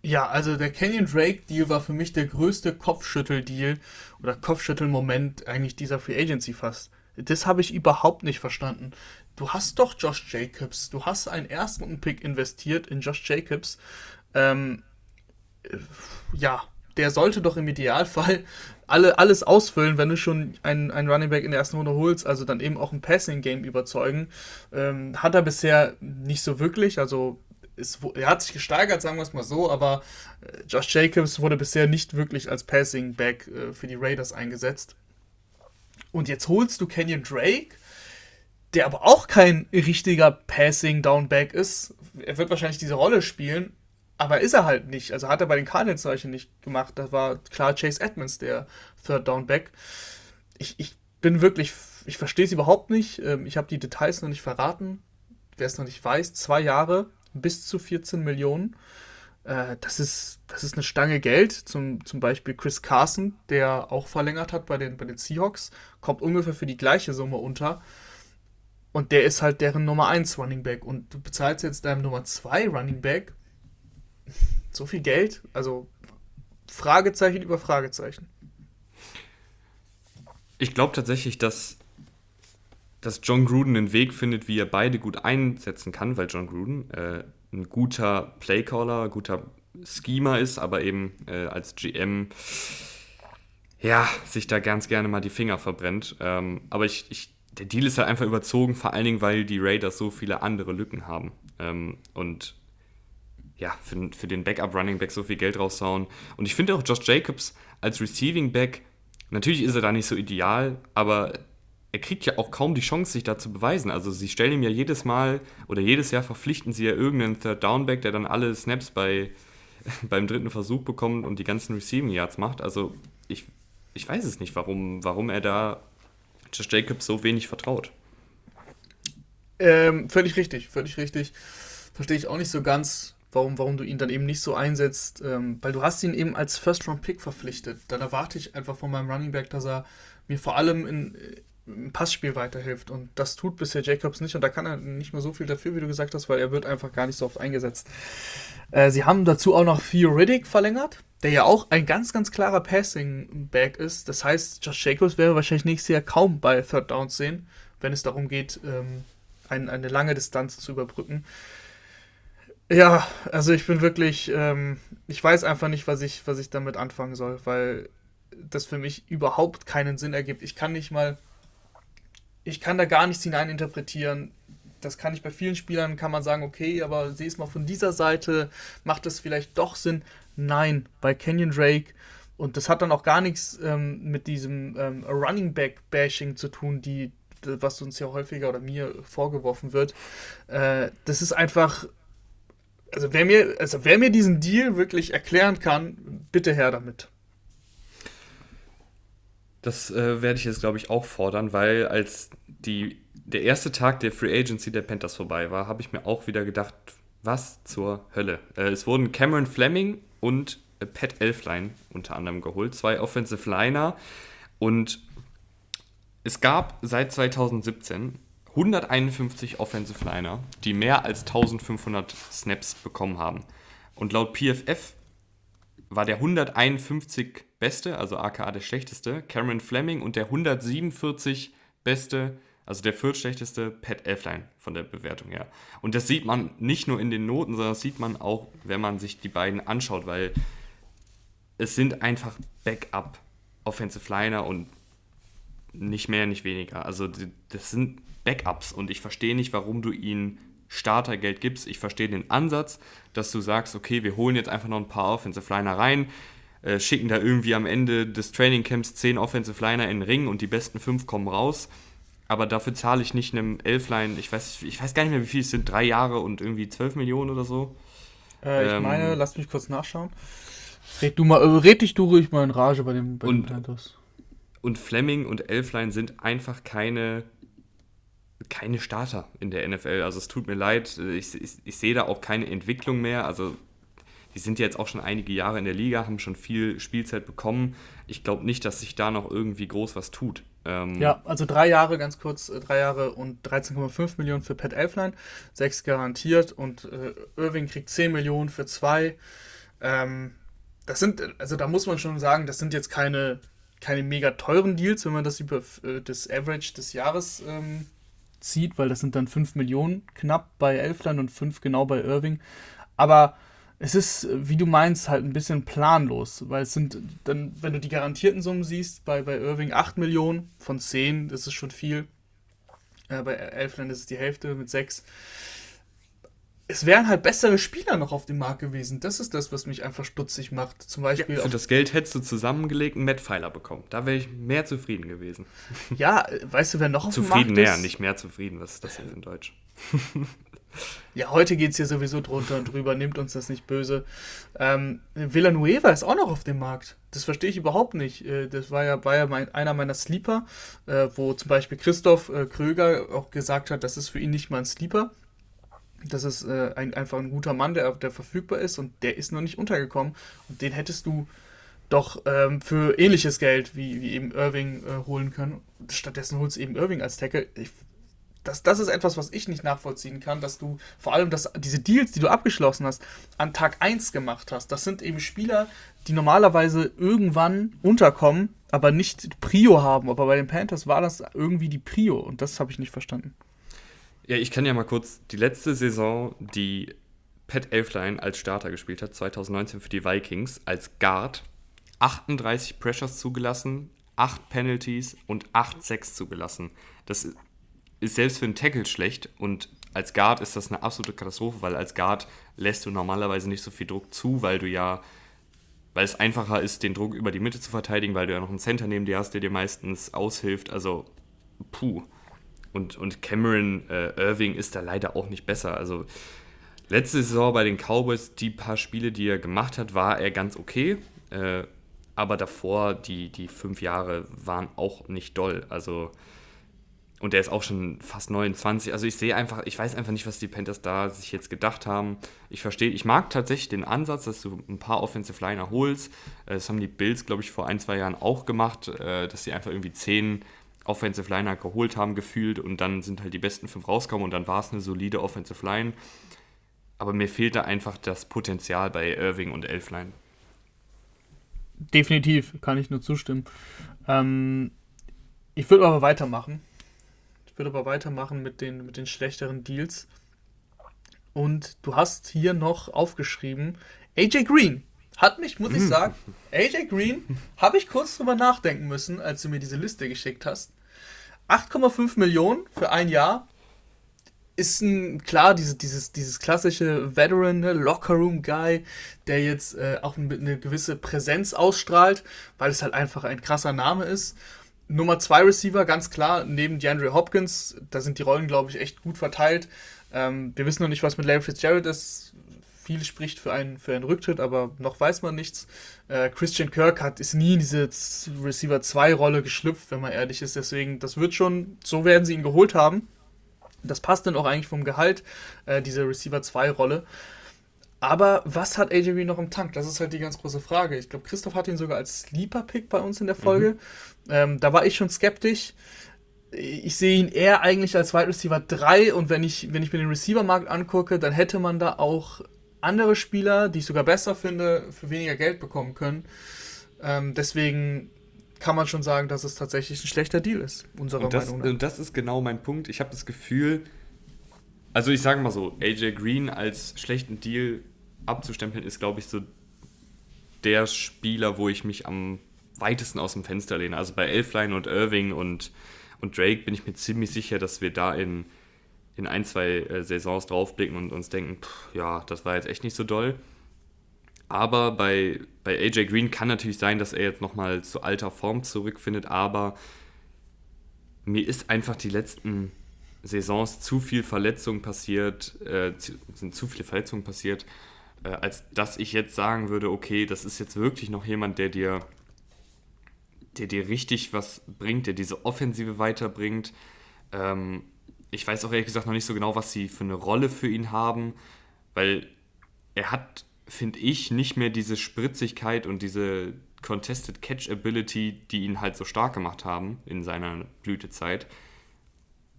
Ja, also der Canyon Drake Deal war für mich der größte Kopfschüttel-Deal oder Kopfschüttel-Moment eigentlich dieser Free Agency fast. Das habe ich überhaupt nicht verstanden. Du hast doch Josh Jacobs, du hast einen ersten Pick investiert in Josh Jacobs. Ähm, äh, ja, der sollte doch im Idealfall alle, alles ausfüllen, wenn du schon einen, einen Running Back in der ersten Runde holst, also dann eben auch ein Passing-Game überzeugen. Ähm, hat er bisher nicht so wirklich, also ist, er hat sich gesteigert, sagen wir es mal so, aber äh, Josh Jacobs wurde bisher nicht wirklich als Passing-Back äh, für die Raiders eingesetzt. Und jetzt holst du Kenyon Drake, der aber auch kein richtiger Passing-Down-Back ist. Er wird wahrscheinlich diese Rolle spielen, aber ist er halt nicht. Also hat er bei den Cardinals solche nicht gemacht. Da war klar Chase Edmonds der Third Down Back. Ich, ich bin wirklich, ich verstehe es überhaupt nicht. Ähm, ich habe die Details noch nicht verraten. Wer es noch nicht weiß, zwei Jahre bis zu 14 Millionen. Äh, das ist, das ist eine Stange Geld. Zum, zum Beispiel Chris Carson, der auch verlängert hat bei den, bei den Seahawks, kommt ungefähr für die gleiche Summe unter. Und der ist halt deren Nummer 1 Running Back. Und du bezahlst jetzt deinem Nummer 2 Running Back so viel Geld? Also Fragezeichen über Fragezeichen. Ich glaube tatsächlich, dass, dass John Gruden einen Weg findet, wie er beide gut einsetzen kann, weil John Gruden äh, ein guter Playcaller, guter Schemer ist, aber eben äh, als GM ja, sich da ganz gerne mal die Finger verbrennt. Ähm, aber ich, ich, der Deal ist halt einfach überzogen, vor allen Dingen, weil die Raiders so viele andere Lücken haben. Ähm, und ja, für, für den Backup-Running Back so viel Geld raushauen. Und ich finde auch Josh Jacobs als Receiving Back, natürlich ist er da nicht so ideal, aber er kriegt ja auch kaum die Chance, sich da zu beweisen. Also sie stellen ihm ja jedes Mal oder jedes Jahr verpflichten sie ja irgendeinen Third Down Back, der dann alle Snaps bei, beim dritten Versuch bekommt und die ganzen Receiving Yards macht. Also ich, ich weiß es nicht, warum, warum er da Josh Jacobs so wenig vertraut. Ähm, völlig richtig, völlig richtig. Verstehe ich auch nicht so ganz warum, warum du ihn dann eben nicht so einsetzt, ähm, weil du hast ihn eben als First-Round-Pick verpflichtet. Dann erwarte ich einfach von meinem Running Back, dass er mir vor allem in, im Passspiel weiterhilft. Und das tut bisher Jacobs nicht. Und da kann er nicht mehr so viel dafür, wie du gesagt hast, weil er wird einfach gar nicht so oft eingesetzt. Äh, sie haben dazu auch noch Theo Riddick verlängert, der ja auch ein ganz, ganz klarer Passing-Back ist. Das heißt, Josh Jacobs wäre wahrscheinlich nächstes Jahr kaum bei Third Downs sehen, wenn es darum geht, ähm, ein, eine lange Distanz zu überbrücken. Ja, also ich bin wirklich, ähm, ich weiß einfach nicht, was ich, was ich damit anfangen soll, weil das für mich überhaupt keinen Sinn ergibt. Ich kann nicht mal, ich kann da gar nichts hineininterpretieren. Das kann ich bei vielen Spielern, kann man sagen, okay, aber sieh es mal von dieser Seite, macht es vielleicht doch Sinn? Nein, bei Kenyon Drake. Und das hat dann auch gar nichts ähm, mit diesem ähm, Running Back Bashing zu tun, die, was uns ja häufiger oder mir vorgeworfen wird. Äh, das ist einfach also wer mir, also wer mir diesen Deal wirklich erklären kann, bitte her damit. Das äh, werde ich jetzt, glaube ich, auch fordern, weil als die, der erste Tag der Free Agency der Panthers vorbei war, habe ich mir auch wieder gedacht, was zur Hölle. Äh, es wurden Cameron Fleming und äh, Pat Elfline unter anderem geholt, zwei Offensive Liner. Und es gab seit 2017 151 Offensive Liner, die mehr als 1500 Snaps bekommen haben. Und laut PFF war der 151 beste, also aka der schlechteste, Cameron Fleming und der 147 beste, also der viertschlechteste, Pat Elfline von der Bewertung her. Und das sieht man nicht nur in den Noten, sondern das sieht man auch, wenn man sich die beiden anschaut, weil es sind einfach Backup Offensive Liner und nicht mehr, nicht weniger. Also das sind Backups und ich verstehe nicht, warum du ihnen Startergeld gibst. Ich verstehe den Ansatz, dass du sagst, okay, wir holen jetzt einfach noch ein paar Offensive Liner rein, äh, schicken da irgendwie am Ende des Trainingcamps 10 Offensive Liner in den Ring und die besten 5 kommen raus. Aber dafür zahle ich nicht einem Elfline, ich weiß, ich weiß gar nicht mehr, wie viel es sind, drei Jahre und irgendwie 12 Millionen oder so. Äh, ich ähm, meine, lass mich kurz nachschauen. Red, du mal, red dich du ruhig mal in Rage bei dem, bei und, Panthers. Und Fleming und Elfline sind einfach keine keine Starter in der NFL. Also es tut mir leid, ich, ich, ich sehe da auch keine Entwicklung mehr. Also die sind jetzt auch schon einige Jahre in der Liga, haben schon viel Spielzeit bekommen. Ich glaube nicht, dass sich da noch irgendwie groß was tut. Ähm ja, also drei Jahre, ganz kurz, äh, drei Jahre und 13,5 Millionen für Pat Elfline, sechs garantiert und äh, Irving kriegt 10 Millionen für zwei. Ähm, das sind, also da muss man schon sagen, das sind jetzt keine, keine mega teuren Deals, wenn man das über äh, das Average des Jahres ähm, zieht, weil das sind dann 5 Millionen knapp bei Elfland und 5 genau bei Irving. Aber es ist, wie du meinst, halt ein bisschen planlos, weil es sind dann, wenn du die garantierten Summen siehst, bei, bei Irving 8 Millionen von 10, das ist schon viel. Äh, bei Elfland ist es die Hälfte mit 6 es wären halt bessere Spieler noch auf dem Markt gewesen. Das ist das, was mich einfach stutzig macht. Zum Beispiel. Ja, für das Geld hättest du zusammengelegt einen Matt bekommen. Da wäre ich mehr zufrieden gewesen. Ja, weißt du, wer noch auf dem Markt ist? Zufrieden mehr, nicht mehr zufrieden. Was ist das jetzt in Deutsch? ja, heute geht es hier sowieso drunter und drüber. Nehmt uns das nicht böse. Ähm, Villanueva ist auch noch auf dem Markt. Das verstehe ich überhaupt nicht. Äh, das war ja, war ja mein, einer meiner Sleeper, äh, wo zum Beispiel Christoph äh, Kröger auch gesagt hat, das ist für ihn nicht mal ein Sleeper das ist äh, ein, einfach ein guter Mann, der, der verfügbar ist und der ist noch nicht untergekommen. Und den hättest du doch ähm, für ähnliches Geld wie, wie eben Irving äh, holen können. Stattdessen holst du eben Irving als Tackle. Ich, das, das ist etwas, was ich nicht nachvollziehen kann, dass du vor allem das, diese Deals, die du abgeschlossen hast, an Tag 1 gemacht hast. Das sind eben Spieler, die normalerweise irgendwann unterkommen, aber nicht Prio haben. Aber bei den Panthers war das irgendwie die Prio und das habe ich nicht verstanden. Ja, ich kann ja mal kurz die letzte Saison, die Pat Elfline als Starter gespielt hat, 2019 für die Vikings, als Guard, 38 Pressures zugelassen, 8 Penalties und 8 Sacks zugelassen. Das ist selbst für einen Tackle schlecht und als Guard ist das eine absolute Katastrophe, weil als Guard lässt du normalerweise nicht so viel Druck zu, weil du ja, weil es einfacher ist, den Druck über die Mitte zu verteidigen, weil du ja noch einen Center neben dir hast, der dir meistens aushilft. Also, puh. Und, und Cameron äh, Irving ist da leider auch nicht besser. Also letzte Saison bei den Cowboys, die paar Spiele, die er gemacht hat, war er ganz okay. Äh, aber davor, die, die fünf Jahre waren auch nicht doll. Also und der ist auch schon fast 29. Also ich sehe einfach, ich weiß einfach nicht, was die Panthers da sich jetzt gedacht haben. Ich verstehe, ich mag tatsächlich den Ansatz, dass du ein paar Offensive Liner holst. Äh, das haben die Bills, glaube ich, vor ein, zwei Jahren auch gemacht, äh, dass sie einfach irgendwie zehn Offensive Liner geholt haben, gefühlt, und dann sind halt die besten fünf rausgekommen und dann war es eine solide Offensive Line. Aber mir fehlt da einfach das Potenzial bei Irving und Elfline. Definitiv, kann ich nur zustimmen. Ähm, ich würde aber weitermachen würde aber weitermachen mit den, mit den schlechteren Deals. Und du hast hier noch aufgeschrieben, AJ Green. Hat mich, muss ich hm. sagen, AJ Green, habe ich kurz drüber nachdenken müssen, als du mir diese Liste geschickt hast. 8,5 Millionen für ein Jahr ist ein, klar, diese, dieses, dieses klassische Veteran, ne, Locker-Room-Guy, der jetzt äh, auch eine gewisse Präsenz ausstrahlt, weil es halt einfach ein krasser Name ist. Nummer zwei Receiver, ganz klar, neben DeAndre Hopkins. Da sind die Rollen, glaube ich, echt gut verteilt. Ähm, wir wissen noch nicht, was mit Larry Fitzgerald ist. Viel spricht für einen, für einen Rücktritt, aber noch weiß man nichts. Äh, Christian Kirk hat, ist nie in diese Receiver 2 Rolle geschlüpft, wenn man ehrlich ist. Deswegen, das wird schon, so werden sie ihn geholt haben. Das passt dann auch eigentlich vom Gehalt, äh, diese Receiver 2 Rolle. Aber was hat AJ Green noch im Tank? Das ist halt die ganz große Frage. Ich glaube, Christoph hat ihn sogar als Sleeper-Pick bei uns in der Folge. Mhm. Ähm, da war ich schon skeptisch. Ich sehe ihn eher eigentlich als Wide Receiver 3 und wenn ich, wenn ich mir den Receiver-Markt angucke, dann hätte man da auch andere Spieler, die ich sogar besser finde, für weniger Geld bekommen können. Ähm, deswegen kann man schon sagen, dass es tatsächlich ein schlechter Deal ist, unserer und das, Meinung nach. Und das ist genau mein Punkt. Ich habe das Gefühl, also ich sage mal so, AJ Green als schlechten Deal abzustempeln, ist, glaube ich, so der Spieler, wo ich mich am weitesten aus dem Fenster lehne. Also bei Elfline und Irving und, und Drake bin ich mir ziemlich sicher, dass wir da in, in ein, zwei äh, Saisons draufblicken und uns denken, pff, ja, das war jetzt echt nicht so doll. Aber bei, bei AJ Green kann natürlich sein, dass er jetzt nochmal zu alter Form zurückfindet, aber mir ist einfach die letzten Saisons zu viel Verletzungen passiert, äh, sind zu viele Verletzungen passiert, äh, als dass ich jetzt sagen würde, okay, das ist jetzt wirklich noch jemand, der dir der dir richtig was bringt, der diese Offensive weiterbringt. Ähm, ich weiß auch ehrlich gesagt noch nicht so genau, was sie für eine Rolle für ihn haben, weil er hat, finde ich, nicht mehr diese Spritzigkeit und diese Contested Catch Ability, die ihn halt so stark gemacht haben in seiner Blütezeit,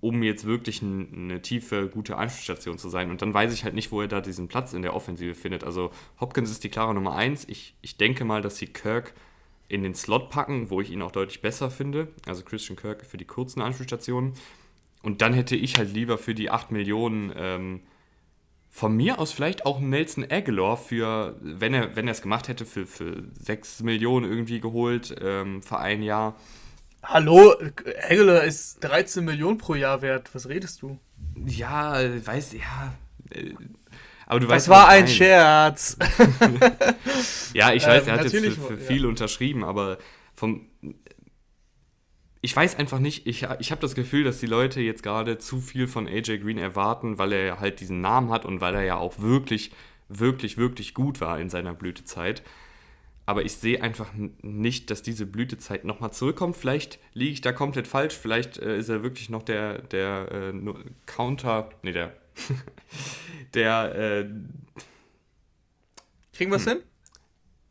um jetzt wirklich eine tiefe, gute Anspielstation zu sein. Und dann weiß ich halt nicht, wo er da diesen Platz in der Offensive findet. Also Hopkins ist die klare Nummer eins. Ich, ich denke mal, dass sie Kirk in den Slot packen, wo ich ihn auch deutlich besser finde. Also Christian Kirk für die kurzen Anspielstationen. Und dann hätte ich halt lieber für die 8 Millionen ähm, von mir aus vielleicht auch Nelson Aguilar für, wenn er wenn er es gemacht hätte, für, für 6 Millionen irgendwie geholt ähm, für ein Jahr. Hallo, Aguilar ist 13 Millionen pro Jahr wert. Was redest du? Ja, weiß, ja. Äh, aber du das weißt, war ein Scherz. ja, ich weiß, ähm, er hat jetzt für, für viel ja. unterschrieben, aber vom. Ich weiß einfach nicht, ich, ich habe das Gefühl, dass die Leute jetzt gerade zu viel von AJ Green erwarten, weil er halt diesen Namen hat und weil er ja auch wirklich, wirklich, wirklich gut war in seiner Blütezeit. Aber ich sehe einfach nicht, dass diese Blütezeit nochmal zurückkommt. Vielleicht liege ich da komplett falsch. Vielleicht äh, ist er wirklich noch der, der äh, Counter, nee, der der. Äh, Kriegen wir es hm, hin?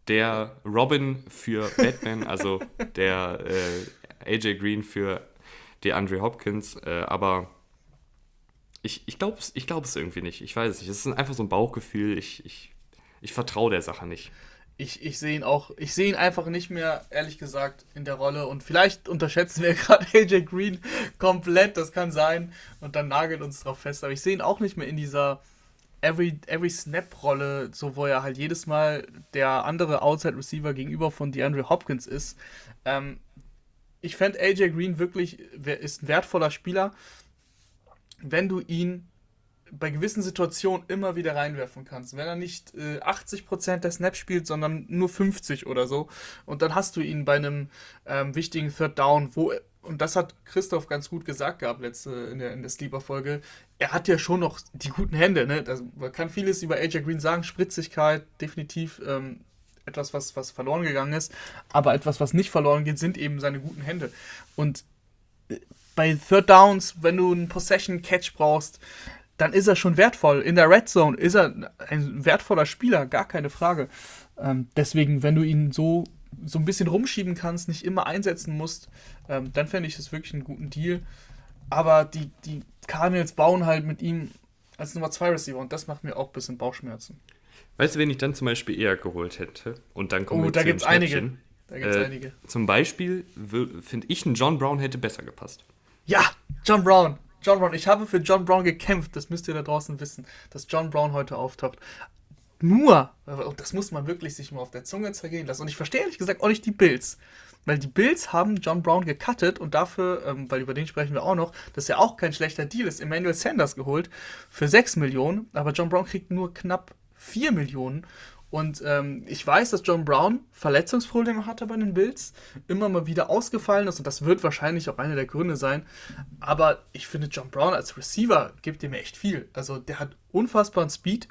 Der Robin für Batman, also der äh, AJ Green für DeAndre Hopkins, äh, aber ich, ich glaube es ich irgendwie nicht. Ich weiß es nicht. Es ist einfach so ein Bauchgefühl. Ich, ich, ich vertraue der Sache nicht ich, ich sehe ihn auch, ich sehe ihn einfach nicht mehr, ehrlich gesagt, in der Rolle. Und vielleicht unterschätzen wir gerade AJ Green komplett, das kann sein. Und dann nagelt uns drauf fest. Aber ich sehe ihn auch nicht mehr in dieser Every, every Snap-Rolle, so wo er halt jedes Mal der andere Outside-Receiver gegenüber von DeAndre Hopkins ist. Ähm, ich fände AJ Green wirklich, ist ein wertvoller Spieler, wenn du ihn bei gewissen Situationen immer wieder reinwerfen kannst. Wenn er nicht äh, 80% der Snaps spielt, sondern nur 50 oder so. Und dann hast du ihn bei einem ähm, wichtigen Third Down, wo, und das hat Christoph ganz gut gesagt gehabt letzte in der, in der Sleeper-Folge, er hat ja schon noch die guten Hände. Ne? Das, man kann vieles über AJ Green sagen, Spritzigkeit, definitiv ähm, etwas, was, was verloren gegangen ist. Aber etwas, was nicht verloren geht, sind eben seine guten Hände. Und äh, bei Third Downs, wenn du einen Possession-Catch brauchst, dann ist er schon wertvoll. In der Red Zone ist er ein wertvoller Spieler, gar keine Frage. Ähm, deswegen, wenn du ihn so, so ein bisschen rumschieben kannst, nicht immer einsetzen musst, ähm, dann fände ich es wirklich einen guten Deal. Aber die, die Cardinals bauen halt mit ihm als Nummer 2 Receiver und das macht mir auch ein bisschen Bauchschmerzen. Weißt du, wen ich dann zum Beispiel eher geholt hätte? Und dann kommen oh, wir da gibt es einige. Da gibt's äh, einige. Zum Beispiel finde ich, ein John Brown hätte besser gepasst. Ja, John Brown. John Brown. Ich habe für John Brown gekämpft. Das müsst ihr da draußen wissen, dass John Brown heute auftaucht. Nur, und das muss man wirklich sich mal auf der Zunge zergehen lassen. Und ich verstehe ehrlich gesagt auch nicht die Bills. Weil die Bills haben John Brown gecuttet und dafür, ähm, weil über den sprechen wir auch noch, dass ja auch kein schlechter Deal ist, Emmanuel Sanders geholt für 6 Millionen. Aber John Brown kriegt nur knapp 4 Millionen. Und ähm, ich weiß, dass John Brown Verletzungsprobleme hatte bei den Bills, immer mal wieder ausgefallen ist und das wird wahrscheinlich auch einer der Gründe sein. Aber ich finde, John Brown als Receiver gibt ihm echt viel. Also der hat unfassbaren Speed.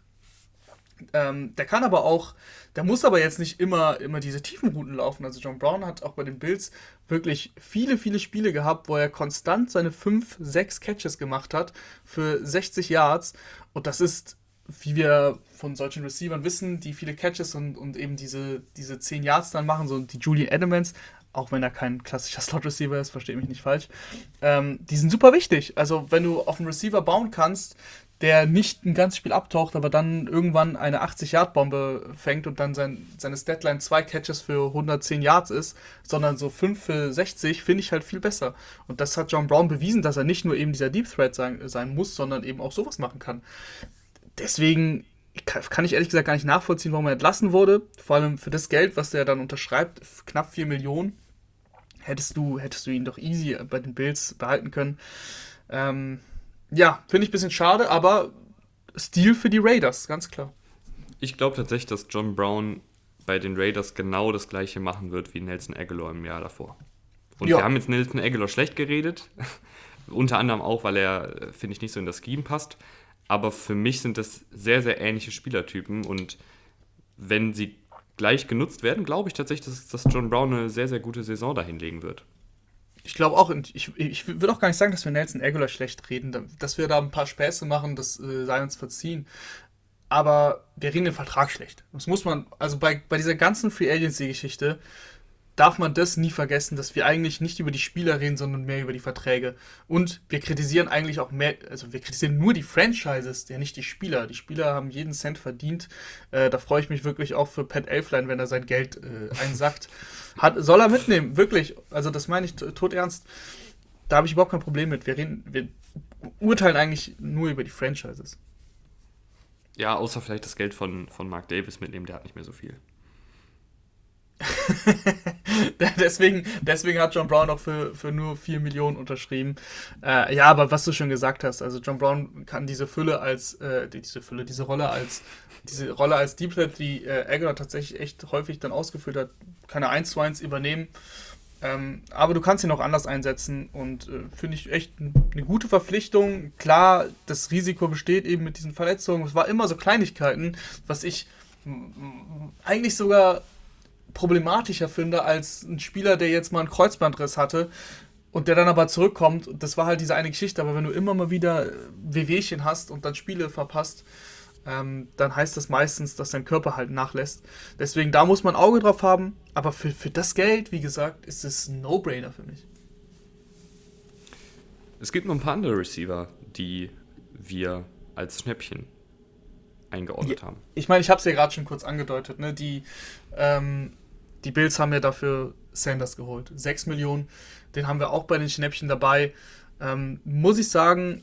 Ähm, der kann aber auch, der muss aber jetzt nicht immer, immer diese tiefen Routen laufen. Also John Brown hat auch bei den Bills wirklich viele, viele Spiele gehabt, wo er konstant seine 5, 6 Catches gemacht hat für 60 Yards. Und das ist wie wir von solchen Receivern wissen, die viele Catches und, und eben diese, diese 10 Yards dann machen, so die Julian Edelmans, auch wenn er kein klassischer Slot-Receiver ist, verstehe mich nicht falsch, ähm, die sind super wichtig. Also wenn du auf einen Receiver bauen kannst, der nicht ein ganzes Spiel abtaucht, aber dann irgendwann eine 80-Yard-Bombe fängt und dann sein, seine Statline zwei Catches für 110 Yards ist, sondern so 5 für 60, finde ich halt viel besser. Und das hat John Brown bewiesen, dass er nicht nur eben dieser Deep Threat sein, sein muss, sondern eben auch sowas machen kann deswegen kann ich ehrlich gesagt gar nicht nachvollziehen, warum er entlassen wurde. Vor allem für das Geld, was er dann unterschreibt, knapp 4 Millionen, hättest du, hättest du ihn doch easy bei den Bills behalten können. Ähm, ja, finde ich ein bisschen schade, aber Stil für die Raiders, ganz klar. Ich glaube tatsächlich, dass John Brown bei den Raiders genau das gleiche machen wird wie Nelson Aguilar im Jahr davor. Und ja. wir haben jetzt Nelson Aguilar schlecht geredet. Unter anderem auch, weil er, finde ich, nicht so in das Scheme passt. Aber für mich sind das sehr, sehr ähnliche Spielertypen und wenn sie gleich genutzt werden, glaube ich tatsächlich, dass, dass John Brown eine sehr, sehr gute Saison dahinlegen wird. Ich glaube auch, ich, ich würde auch gar nicht sagen, dass wir Nelson Aguilar schlecht reden, dass wir da ein paar Späße machen, das äh, sei uns verziehen. Aber wir reden den Vertrag schlecht. Das muss man, also bei, bei dieser ganzen Free Agency-Geschichte, darf man das nie vergessen, dass wir eigentlich nicht über die Spieler reden, sondern mehr über die Verträge. Und wir kritisieren eigentlich auch mehr, also wir kritisieren nur die Franchises, ja nicht die Spieler. Die Spieler haben jeden Cent verdient. Äh, da freue ich mich wirklich auch für Pat Elflein, wenn er sein Geld äh, einsackt. Hat, soll er mitnehmen, wirklich. Also das meine ich tot ernst. Da habe ich überhaupt kein Problem mit. Wir, reden, wir urteilen eigentlich nur über die Franchises. Ja, außer vielleicht das Geld von, von Mark Davis mitnehmen, der hat nicht mehr so viel. deswegen, deswegen hat John Brown auch für, für nur 4 Millionen unterschrieben. Äh, ja, aber was du schon gesagt hast, also John Brown kann diese Fülle als, äh, diese Fülle, diese Rolle als, diese Rolle als Deep Threat, die äh, Aguilar tatsächlich echt häufig dann ausgefüllt hat, kann er 1 zu 1 übernehmen. Ähm, aber du kannst ihn auch anders einsetzen und äh, finde ich echt eine gute Verpflichtung. Klar, das Risiko besteht eben mit diesen Verletzungen. Es war immer so Kleinigkeiten, was ich eigentlich sogar problematischer finde als ein Spieler, der jetzt mal einen Kreuzbandriss hatte und der dann aber zurückkommt. Das war halt diese eine Geschichte. Aber wenn du immer mal wieder Wehwehchen hast und dann Spiele verpasst, ähm, dann heißt das meistens, dass dein Körper halt nachlässt. Deswegen, da muss man Auge drauf haben. Aber für, für das Geld, wie gesagt, ist es ein No-Brainer für mich. Es gibt noch ein paar andere Receiver, die wir als Schnäppchen eingeordnet haben. Ich meine, ich habe es ja gerade schon kurz angedeutet. Ne? Die, ähm, die Bills haben ja dafür Sanders geholt. 6 Millionen, den haben wir auch bei den Schnäppchen dabei. Ähm, muss ich sagen,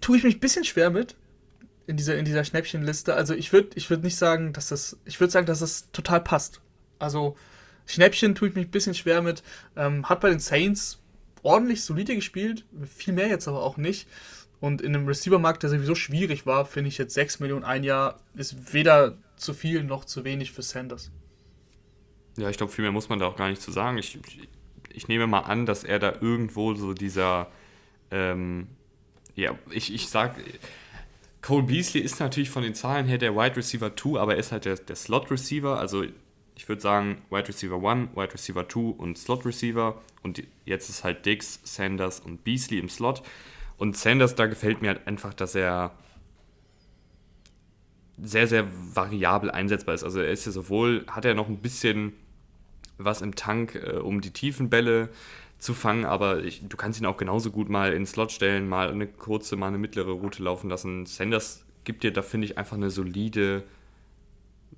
tue ich mich ein bisschen schwer mit in dieser, in dieser Schnäppchenliste. Also ich würde ich würd nicht sagen, dass das, ich würde sagen, dass das total passt. Also Schnäppchen tue ich mich ein bisschen schwer mit. Ähm, hat bei den Saints ordentlich solide gespielt, viel mehr jetzt aber auch nicht. Und in einem Receiver-Markt, der sowieso schwierig war, finde ich jetzt 6 Millionen ein Jahr ist weder zu viel noch zu wenig für Sanders. Ja, ich glaube, viel mehr muss man da auch gar nicht zu sagen. Ich, ich, ich nehme mal an, dass er da irgendwo so dieser, ähm, ja, ich, ich sag, Cole Beasley ist natürlich von den Zahlen her der Wide Receiver 2, aber er ist halt der, der Slot Receiver, also ich würde sagen, Wide Receiver 1, Wide Receiver 2 und Slot Receiver. Und jetzt ist halt Dix, Sanders und Beasley im Slot. Und Sanders, da gefällt mir halt einfach, dass er sehr, sehr variabel einsetzbar ist. Also er ist ja sowohl, hat er noch ein bisschen was im Tank, äh, um die tiefen Bälle zu fangen, aber ich, du kannst ihn auch genauso gut mal in Slot stellen, mal eine kurze, mal eine mittlere Route laufen lassen. Sanders gibt dir da, finde ich, einfach eine solide,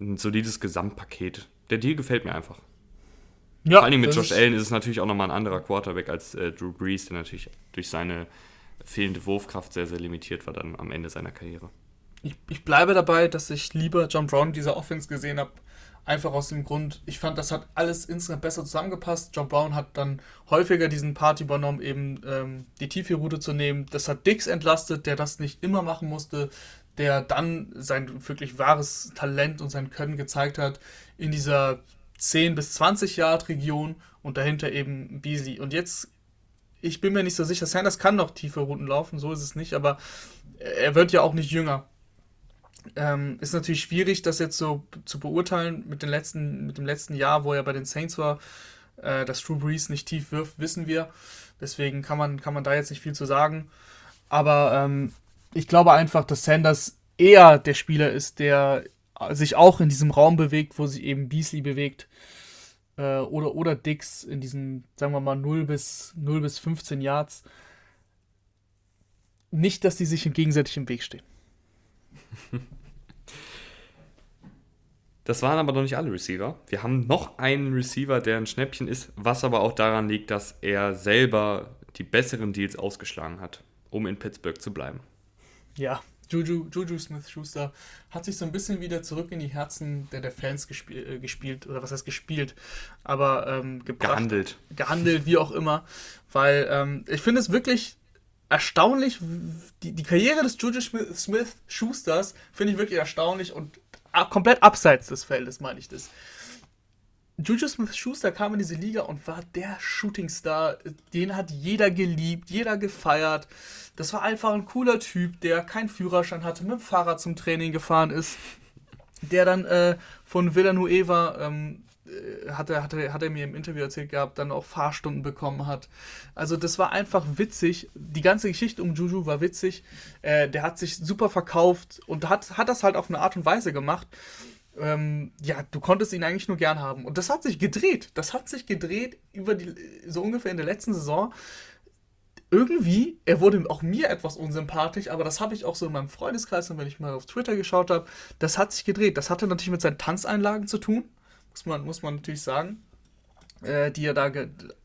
ein solides Gesamtpaket. Der Deal gefällt mir einfach. Ja, Vor allem mit Josh Allen ist es natürlich auch nochmal ein anderer Quarterback als äh, Drew Brees, der natürlich durch seine fehlende Wurfkraft sehr, sehr limitiert war dann am Ende seiner Karriere. Ich, ich bleibe dabei, dass ich lieber John Brown dieser Offense gesehen habe, einfach aus dem Grund, ich fand, das hat alles insgesamt besser zusammengepasst. John Brown hat dann häufiger diesen Part übernommen, eben ähm, die tiefe Route zu nehmen. Das hat Dix entlastet, der das nicht immer machen musste, der dann sein wirklich wahres Talent und sein Können gezeigt hat in dieser 10 bis 20 Yard Region und dahinter eben Beasley. Und jetzt, ich bin mir nicht so sicher, Sanders kann noch tiefe Routen laufen, so ist es nicht, aber er wird ja auch nicht jünger. Ähm, ist natürlich schwierig, das jetzt so zu beurteilen mit, den letzten, mit dem letzten Jahr, wo er bei den Saints war. Äh, dass Drew Brees nicht tief wirft, wissen wir. Deswegen kann man, kann man da jetzt nicht viel zu sagen. Aber ähm, ich glaube einfach, dass Sanders eher der Spieler ist, der sich auch in diesem Raum bewegt, wo sich eben Beasley bewegt. Äh, oder, oder Dix in diesen, sagen wir mal, 0 bis, 0 bis 15 Yards. Nicht, dass die sich gegenseitig im Weg stehen. Das waren aber noch nicht alle Receiver. Wir haben noch einen Receiver, der ein Schnäppchen ist, was aber auch daran liegt, dass er selber die besseren Deals ausgeschlagen hat, um in Pittsburgh zu bleiben. Ja, Juju, Juju Smith-Schuster hat sich so ein bisschen wieder zurück in die Herzen der, der Fans gespiel, äh, gespielt, oder was heißt gespielt, aber ähm, gebracht, gehandelt. Gehandelt, wie auch immer, weil ähm, ich finde es wirklich erstaunlich, die, die Karriere des Juju Smith-Schusters finde ich wirklich erstaunlich und komplett abseits des Feldes, meine ich das. Juju Smith-Schuster kam in diese Liga und war der Shootingstar. Den hat jeder geliebt, jeder gefeiert. Das war einfach ein cooler Typ, der keinen Führerschein hatte, mit dem Fahrrad zum Training gefahren ist. Der dann äh, von Villanueva ähm, äh, hat er, hat, er, hat er mir im Interview erzählt gehabt, dann auch Fahrstunden bekommen hat. Also das war einfach witzig. Die ganze Geschichte um Juju war witzig. Äh, der hat sich super verkauft und hat, hat das halt auf eine Art und Weise gemacht. Ähm, ja, du konntest ihn eigentlich nur gern haben. Und das hat sich gedreht. Das hat sich gedreht über die, so ungefähr in der letzten Saison. Irgendwie, er wurde auch mir etwas unsympathisch, aber das habe ich auch so in meinem Freundeskreis und wenn ich mal auf Twitter geschaut habe, das hat sich gedreht. Das hatte natürlich mit seinen Tanzeinlagen zu tun muss man, muss man natürlich sagen, äh, die er da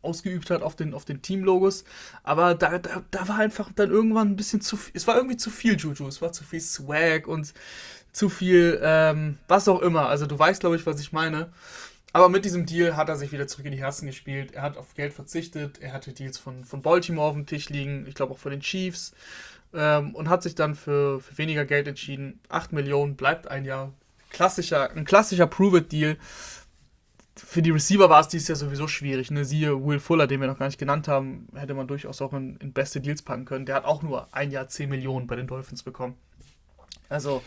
ausgeübt hat auf den, auf den Team-Logos. Aber da, da, da war einfach dann irgendwann ein bisschen zu viel, es war irgendwie zu viel Juju, es war zu viel Swag und zu viel, ähm, was auch immer. Also du weißt, glaube ich, was ich meine. Aber mit diesem Deal hat er sich wieder zurück in die Herzen gespielt. Er hat auf Geld verzichtet. Er hatte Deals von, von Baltimore auf dem Tisch liegen. Ich glaube auch von den Chiefs. Ähm, und hat sich dann für, für weniger Geld entschieden. 8 Millionen bleibt ein Jahr. Klassischer, ein klassischer Prove-It-Deal für die Receiver war es dieses Jahr sowieso schwierig. Ne? Siehe Will Fuller, den wir noch gar nicht genannt haben, hätte man durchaus auch in, in, beste Deals packen können. Der hat auch nur ein Jahr 10 Millionen bei den Dolphins bekommen. Also,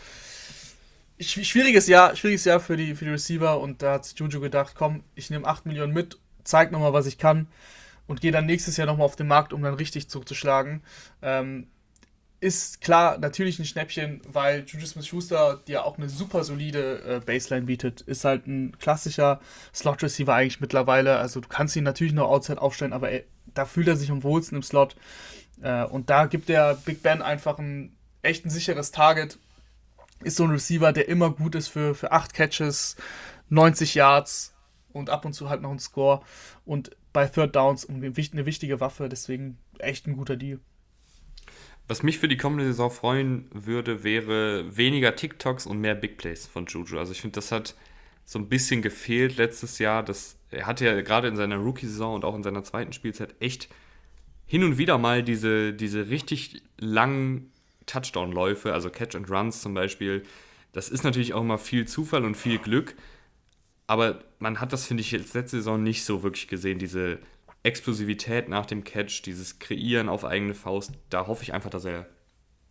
schwieriges Jahr, schwieriges Jahr für die, für die Receiver und da hat Juju gedacht, komm, ich nehme 8 Millionen mit, zeig nochmal, was ich kann und gehe dann nächstes Jahr nochmal auf den Markt, um dann richtig zuzuschlagen. Ähm, ist klar natürlich ein Schnäppchen, weil Juju Smith-Schuster dir auch eine super solide äh, Baseline bietet. Ist halt ein klassischer Slot-Receiver eigentlich mittlerweile. Also du kannst ihn natürlich noch outside aufstellen, aber ey, da fühlt er sich am wohlsten im Slot. Äh, und da gibt der Big Ben einfach ein echt ein sicheres Target. Ist so ein Receiver, der immer gut ist für, für 8 Catches, 90 Yards und ab und zu halt noch ein Score. Und bei Third Downs eine wichtige Waffe, deswegen echt ein guter Deal. Was mich für die kommende Saison freuen würde, wäre weniger TikToks und mehr Big Plays von Juju. Also ich finde, das hat so ein bisschen gefehlt letztes Jahr. Das, er hatte ja gerade in seiner Rookie-Saison und auch in seiner zweiten Spielzeit echt hin und wieder mal diese, diese richtig langen Touchdown-Läufe, also Catch and Runs zum Beispiel. Das ist natürlich auch immer viel Zufall und viel Glück. Aber man hat das, finde ich, jetzt letzte Saison nicht so wirklich gesehen, diese Explosivität nach dem Catch, dieses Kreieren auf eigene Faust, da hoffe ich einfach, dass er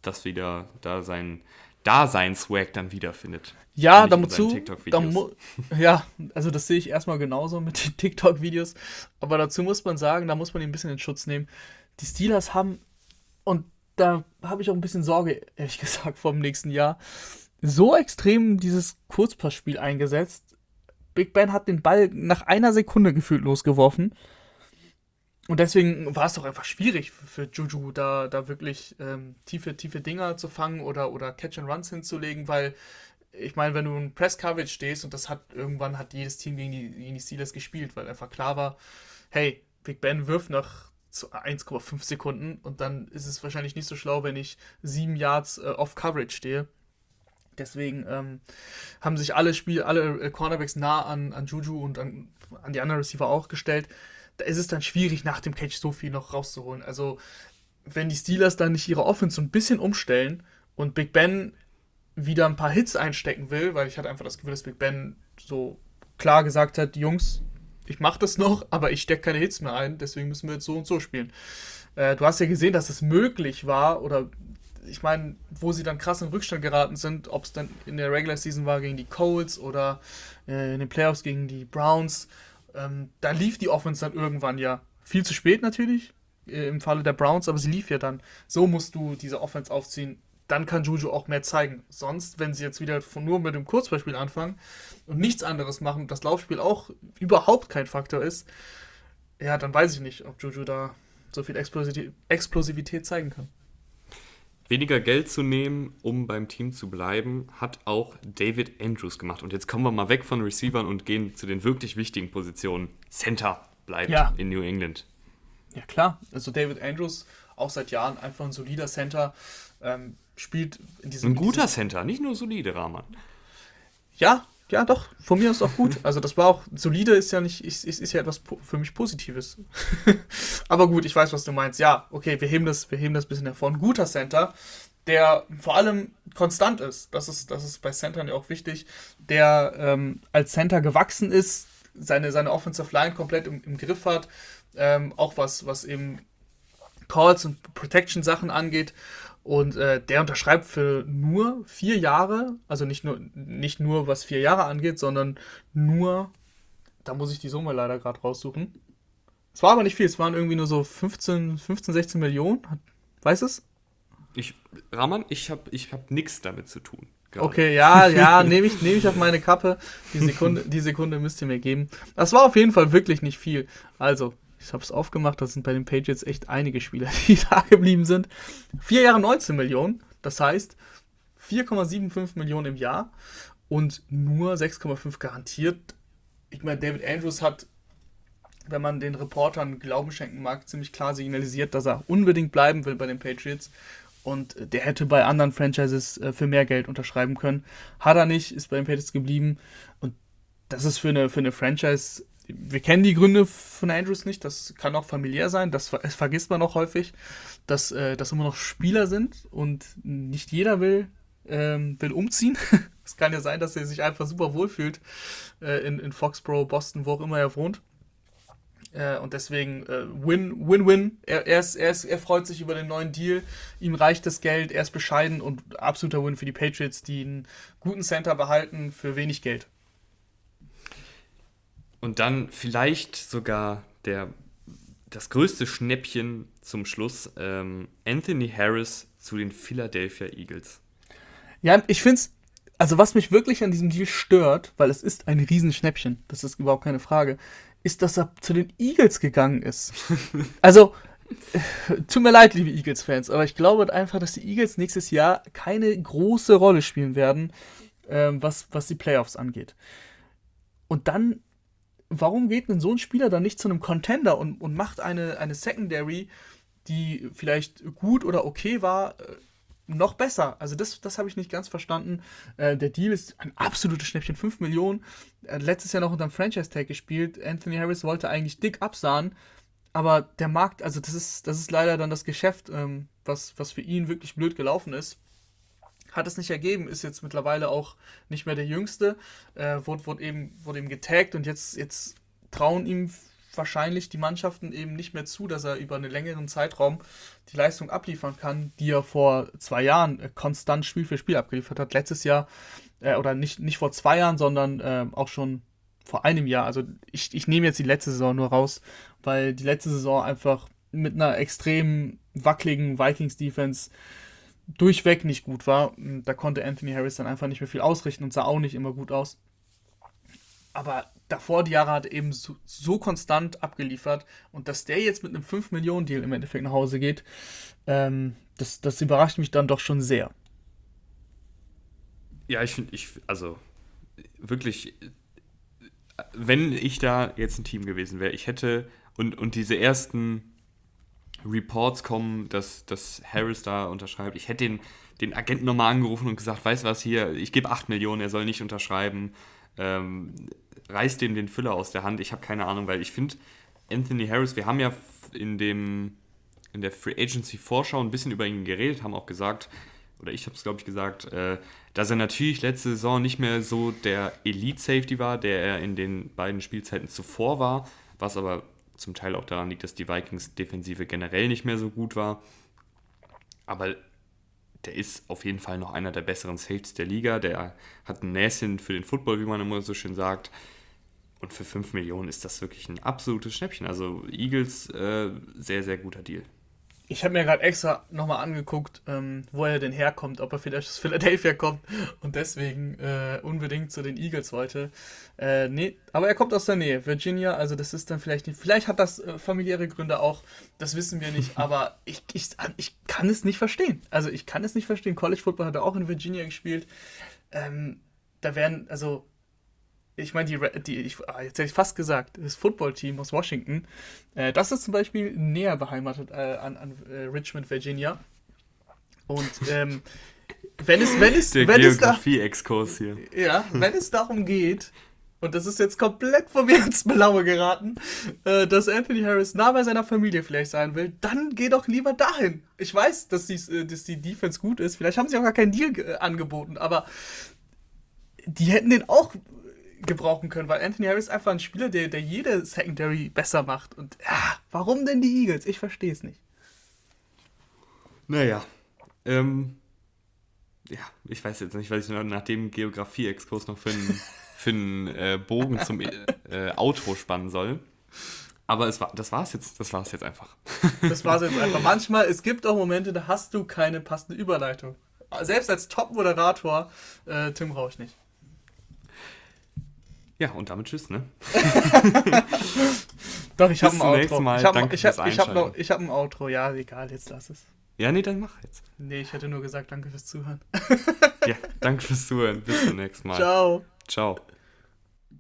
das wieder, da sein da seinen Swag dann wiederfindet. Ja, dazu, da mu ja, also das sehe ich erstmal genauso mit den TikTok-Videos. Aber dazu muss man sagen, da muss man ihn ein bisschen in Schutz nehmen. Die Steelers haben, und da habe ich auch ein bisschen Sorge, ehrlich gesagt, vom nächsten Jahr, so extrem dieses Kurzpassspiel eingesetzt. Big Ben hat den Ball nach einer Sekunde gefühlt losgeworfen. Und deswegen war es doch einfach schwierig für Juju, da, da wirklich ähm, tiefe, tiefe Dinger zu fangen oder, oder Catch-and-Runs hinzulegen, weil ich meine, wenn du in Press-Coverage stehst und das hat irgendwann hat jedes Team gegen die, gegen die Steelers gespielt, weil einfach klar war, hey, Big Ben wirft nach 1,5 Sekunden und dann ist es wahrscheinlich nicht so schlau, wenn ich sieben Yards äh, off Coverage stehe. Deswegen ähm, haben sich alle Spiel, alle äh, Cornerbacks nah an, an Juju und an, an die anderen Receiver auch gestellt. Da ist es dann schwierig, nach dem Catch so viel noch rauszuholen. Also, wenn die Steelers dann nicht ihre Offense so ein bisschen umstellen und Big Ben wieder ein paar Hits einstecken will, weil ich hatte einfach das Gefühl, dass Big Ben so klar gesagt hat, Jungs, ich mache das noch, aber ich stecke keine Hits mehr ein, deswegen müssen wir jetzt so und so spielen. Äh, du hast ja gesehen, dass es möglich war, oder ich meine, wo sie dann krass in Rückstand geraten sind, ob es dann in der Regular Season war gegen die Colts oder äh, in den Playoffs gegen die Browns, ähm, da lief die Offense dann irgendwann ja viel zu spät natürlich, äh, im Falle der Browns, aber sie lief ja dann. So musst du diese Offense aufziehen dann kann Juju auch mehr zeigen. Sonst, wenn sie jetzt wieder von nur mit dem Kurzbeispiel anfangen und nichts anderes machen, das Laufspiel auch überhaupt kein Faktor ist, ja, dann weiß ich nicht, ob Juju da so viel Explosivität zeigen kann. Weniger Geld zu nehmen, um beim Team zu bleiben, hat auch David Andrews gemacht. Und jetzt kommen wir mal weg von Receivern und gehen zu den wirklich wichtigen Positionen. Center bleibt ja. in New England. Ja, klar. Also David Andrews, auch seit Jahren einfach ein solider Center. Ähm, spielt in diesem. Ein guter diesem Center, nicht nur solide Rahman. Ja, ja, doch, von mir ist auch gut. Also das war auch, solide ist ja nicht, ist, ist, ist ja etwas für mich Positives. Aber gut, ich weiß, was du meinst. Ja, okay, wir heben das, wir heben das ein bisschen hervor. Ein guter Center, der vor allem konstant ist. Das ist, das ist bei Centern ja auch wichtig. Der ähm, als Center gewachsen ist, seine, seine Offensive Line komplett im, im Griff hat. Ähm, auch was, was eben Calls und Protection Sachen angeht. Und äh, der unterschreibt für nur vier Jahre, also nicht nur, nicht nur was vier Jahre angeht, sondern nur, da muss ich die Summe leider gerade raussuchen. Es war aber nicht viel, es waren irgendwie nur so 15, 15 16 Millionen. Weißt du es? Ich, Rahman, ich habe ich hab nichts damit zu tun. Gerade. Okay, ja, ja, nehme ich, nehm ich auf meine Kappe. Die Sekunde, die Sekunde müsst ihr mir geben. Das war auf jeden Fall wirklich nicht viel. Also, ich habe es aufgemacht, das sind bei den Patriots echt einige Spieler, die da geblieben sind. Vier Jahre 19 Millionen, das heißt 4,75 Millionen im Jahr und nur 6,5 garantiert. Ich meine, David Andrews hat, wenn man den Reportern Glauben schenken mag, ziemlich klar signalisiert, dass er unbedingt bleiben will bei den Patriots. Und der hätte bei anderen Franchises äh, für mehr Geld unterschreiben können. Hat er nicht, ist bei den Patriots geblieben. Und das ist für eine, für eine Franchise wir kennen die Gründe von Andrews nicht, das kann auch familiär sein, das, vergisst man auch häufig, dass äh, das immer noch Spieler sind und nicht jeder will, ähm, will umziehen. es kann ja sein, dass er sich einfach super wohlfühlt äh, in, in Foxborough, Boston, wo auch immer er wohnt. Äh, und deswegen äh, win, win, win. Er, er, ist, er, ist, er freut sich über den neuen Deal. Ihm reicht das Geld, er ist bescheiden und absoluter Win für die Patriots, die einen guten Center behalten für wenig Geld. Und dann vielleicht sogar der, das größte Schnäppchen zum Schluss, ähm, Anthony Harris zu den Philadelphia Eagles. Ja, ich finde es, also was mich wirklich an diesem Deal stört, weil es ist ein Riesenschnäppchen, das ist überhaupt keine Frage, ist, dass er zu den Eagles gegangen ist. also, tut mir leid, liebe Eagles-Fans, aber ich glaube einfach, dass die Eagles nächstes Jahr keine große Rolle spielen werden, ähm, was, was die Playoffs angeht. Und dann warum geht denn so ein Spieler dann nicht zu einem Contender und, und macht eine, eine Secondary, die vielleicht gut oder okay war, äh, noch besser? Also das, das habe ich nicht ganz verstanden. Äh, der Deal ist ein absolutes Schnäppchen, 5 Millionen. Äh, letztes Jahr noch unter dem Franchise-Tag gespielt. Anthony Harris wollte eigentlich dick absahen, aber der Markt, also das ist, das ist leider dann das Geschäft, ähm, was, was für ihn wirklich blöd gelaufen ist hat es nicht ergeben, ist jetzt mittlerweile auch nicht mehr der Jüngste, äh, wurde, wurde, eben, wurde eben getaggt und jetzt, jetzt trauen ihm wahrscheinlich die Mannschaften eben nicht mehr zu, dass er über einen längeren Zeitraum die Leistung abliefern kann, die er vor zwei Jahren äh, konstant Spiel für Spiel abgeliefert hat. Letztes Jahr, äh, oder nicht, nicht vor zwei Jahren, sondern äh, auch schon vor einem Jahr. Also ich, ich nehme jetzt die letzte Saison nur raus, weil die letzte Saison einfach mit einer extrem wackeligen Vikings-Defense durchweg nicht gut war. Da konnte Anthony Harris dann einfach nicht mehr viel ausrichten und sah auch nicht immer gut aus. Aber davor die Jahre hat er eben so, so, konstant abgeliefert und dass der jetzt mit einem 5-Millionen-Deal im Endeffekt nach Hause geht, ähm, das, das überrascht mich dann doch schon sehr. Ja, ich finde, ich, also wirklich, wenn ich da jetzt ein Team gewesen wäre, ich hätte und, und diese ersten Reports kommen, dass, dass Harris da unterschreibt. Ich hätte den, den Agenten nochmal angerufen und gesagt, weißt du was hier, ich gebe 8 Millionen, er soll nicht unterschreiben. Ähm, reißt dem den Füller aus der Hand. Ich habe keine Ahnung, weil ich finde, Anthony Harris, wir haben ja in dem in der Free Agency Vorschau ein bisschen über ihn geredet, haben auch gesagt, oder ich habe es glaube ich gesagt, äh, dass er natürlich letzte Saison nicht mehr so der Elite Safety war, der er in den beiden Spielzeiten zuvor war, was aber zum Teil auch daran liegt, dass die Vikings Defensive generell nicht mehr so gut war. Aber der ist auf jeden Fall noch einer der besseren Safeties der Liga. Der hat ein Näschen für den Football, wie man immer so schön sagt. Und für 5 Millionen ist das wirklich ein absolutes Schnäppchen. Also Eagles, äh, sehr, sehr guter Deal. Ich habe mir gerade extra nochmal angeguckt, ähm, wo er denn herkommt, ob er vielleicht aus Philadelphia kommt und deswegen äh, unbedingt zu den Eagles wollte. Äh, nee, aber er kommt aus der Nähe, Virginia, also das ist dann vielleicht nicht. Vielleicht hat das äh, familiäre Gründe auch, das wissen wir nicht, aber ich, ich, ich kann es nicht verstehen. Also ich kann es nicht verstehen. College Football hat er auch in Virginia gespielt. Ähm, da werden, also ich meine, die, die ich, ah, jetzt hätte ich fast gesagt, das Footballteam aus Washington, äh, das ist zum Beispiel näher beheimatet äh, an, an äh, Richmond, Virginia. Und ähm, wenn es, wenn es, Der wenn Geografie-Exkurs hier. Ja, wenn es darum geht, und das ist jetzt komplett von mir ins Blaue geraten, äh, dass Anthony Harris nah bei seiner Familie vielleicht sein will, dann geh doch lieber dahin. Ich weiß, dass die, äh, dass die Defense gut ist. Vielleicht haben sie auch gar keinen Deal äh, angeboten, aber die hätten den auch gebrauchen können, weil Anthony Harris ist einfach ein Spieler, der, der jede Secondary besser macht. Und ja, warum denn die Eagles? Ich verstehe es nicht. Naja, ähm, ja, ich weiß jetzt nicht, was ich nach dem Geografie-Exkurs noch für einen, für einen äh, Bogen zum äh, Outro spannen soll. Aber es war, das war's jetzt, das war's jetzt einfach. Das war's jetzt einfach. Manchmal, es gibt auch Momente, da hast du keine passende Überleitung. Selbst als Top-Moderator, äh, Tim Rausch nicht. Ja, und damit tschüss, ne? Doch, ich habe ein Outro. Mal. Ich habe ich hab, ich hab noch, ich hab ein Outro. Ja, egal, jetzt lass es. Ja, nee, dann mach jetzt. Nee, ich hätte nur gesagt, danke fürs Zuhören. ja, danke fürs Zuhören. Bis zum nächsten Mal. Ciao. Ciao.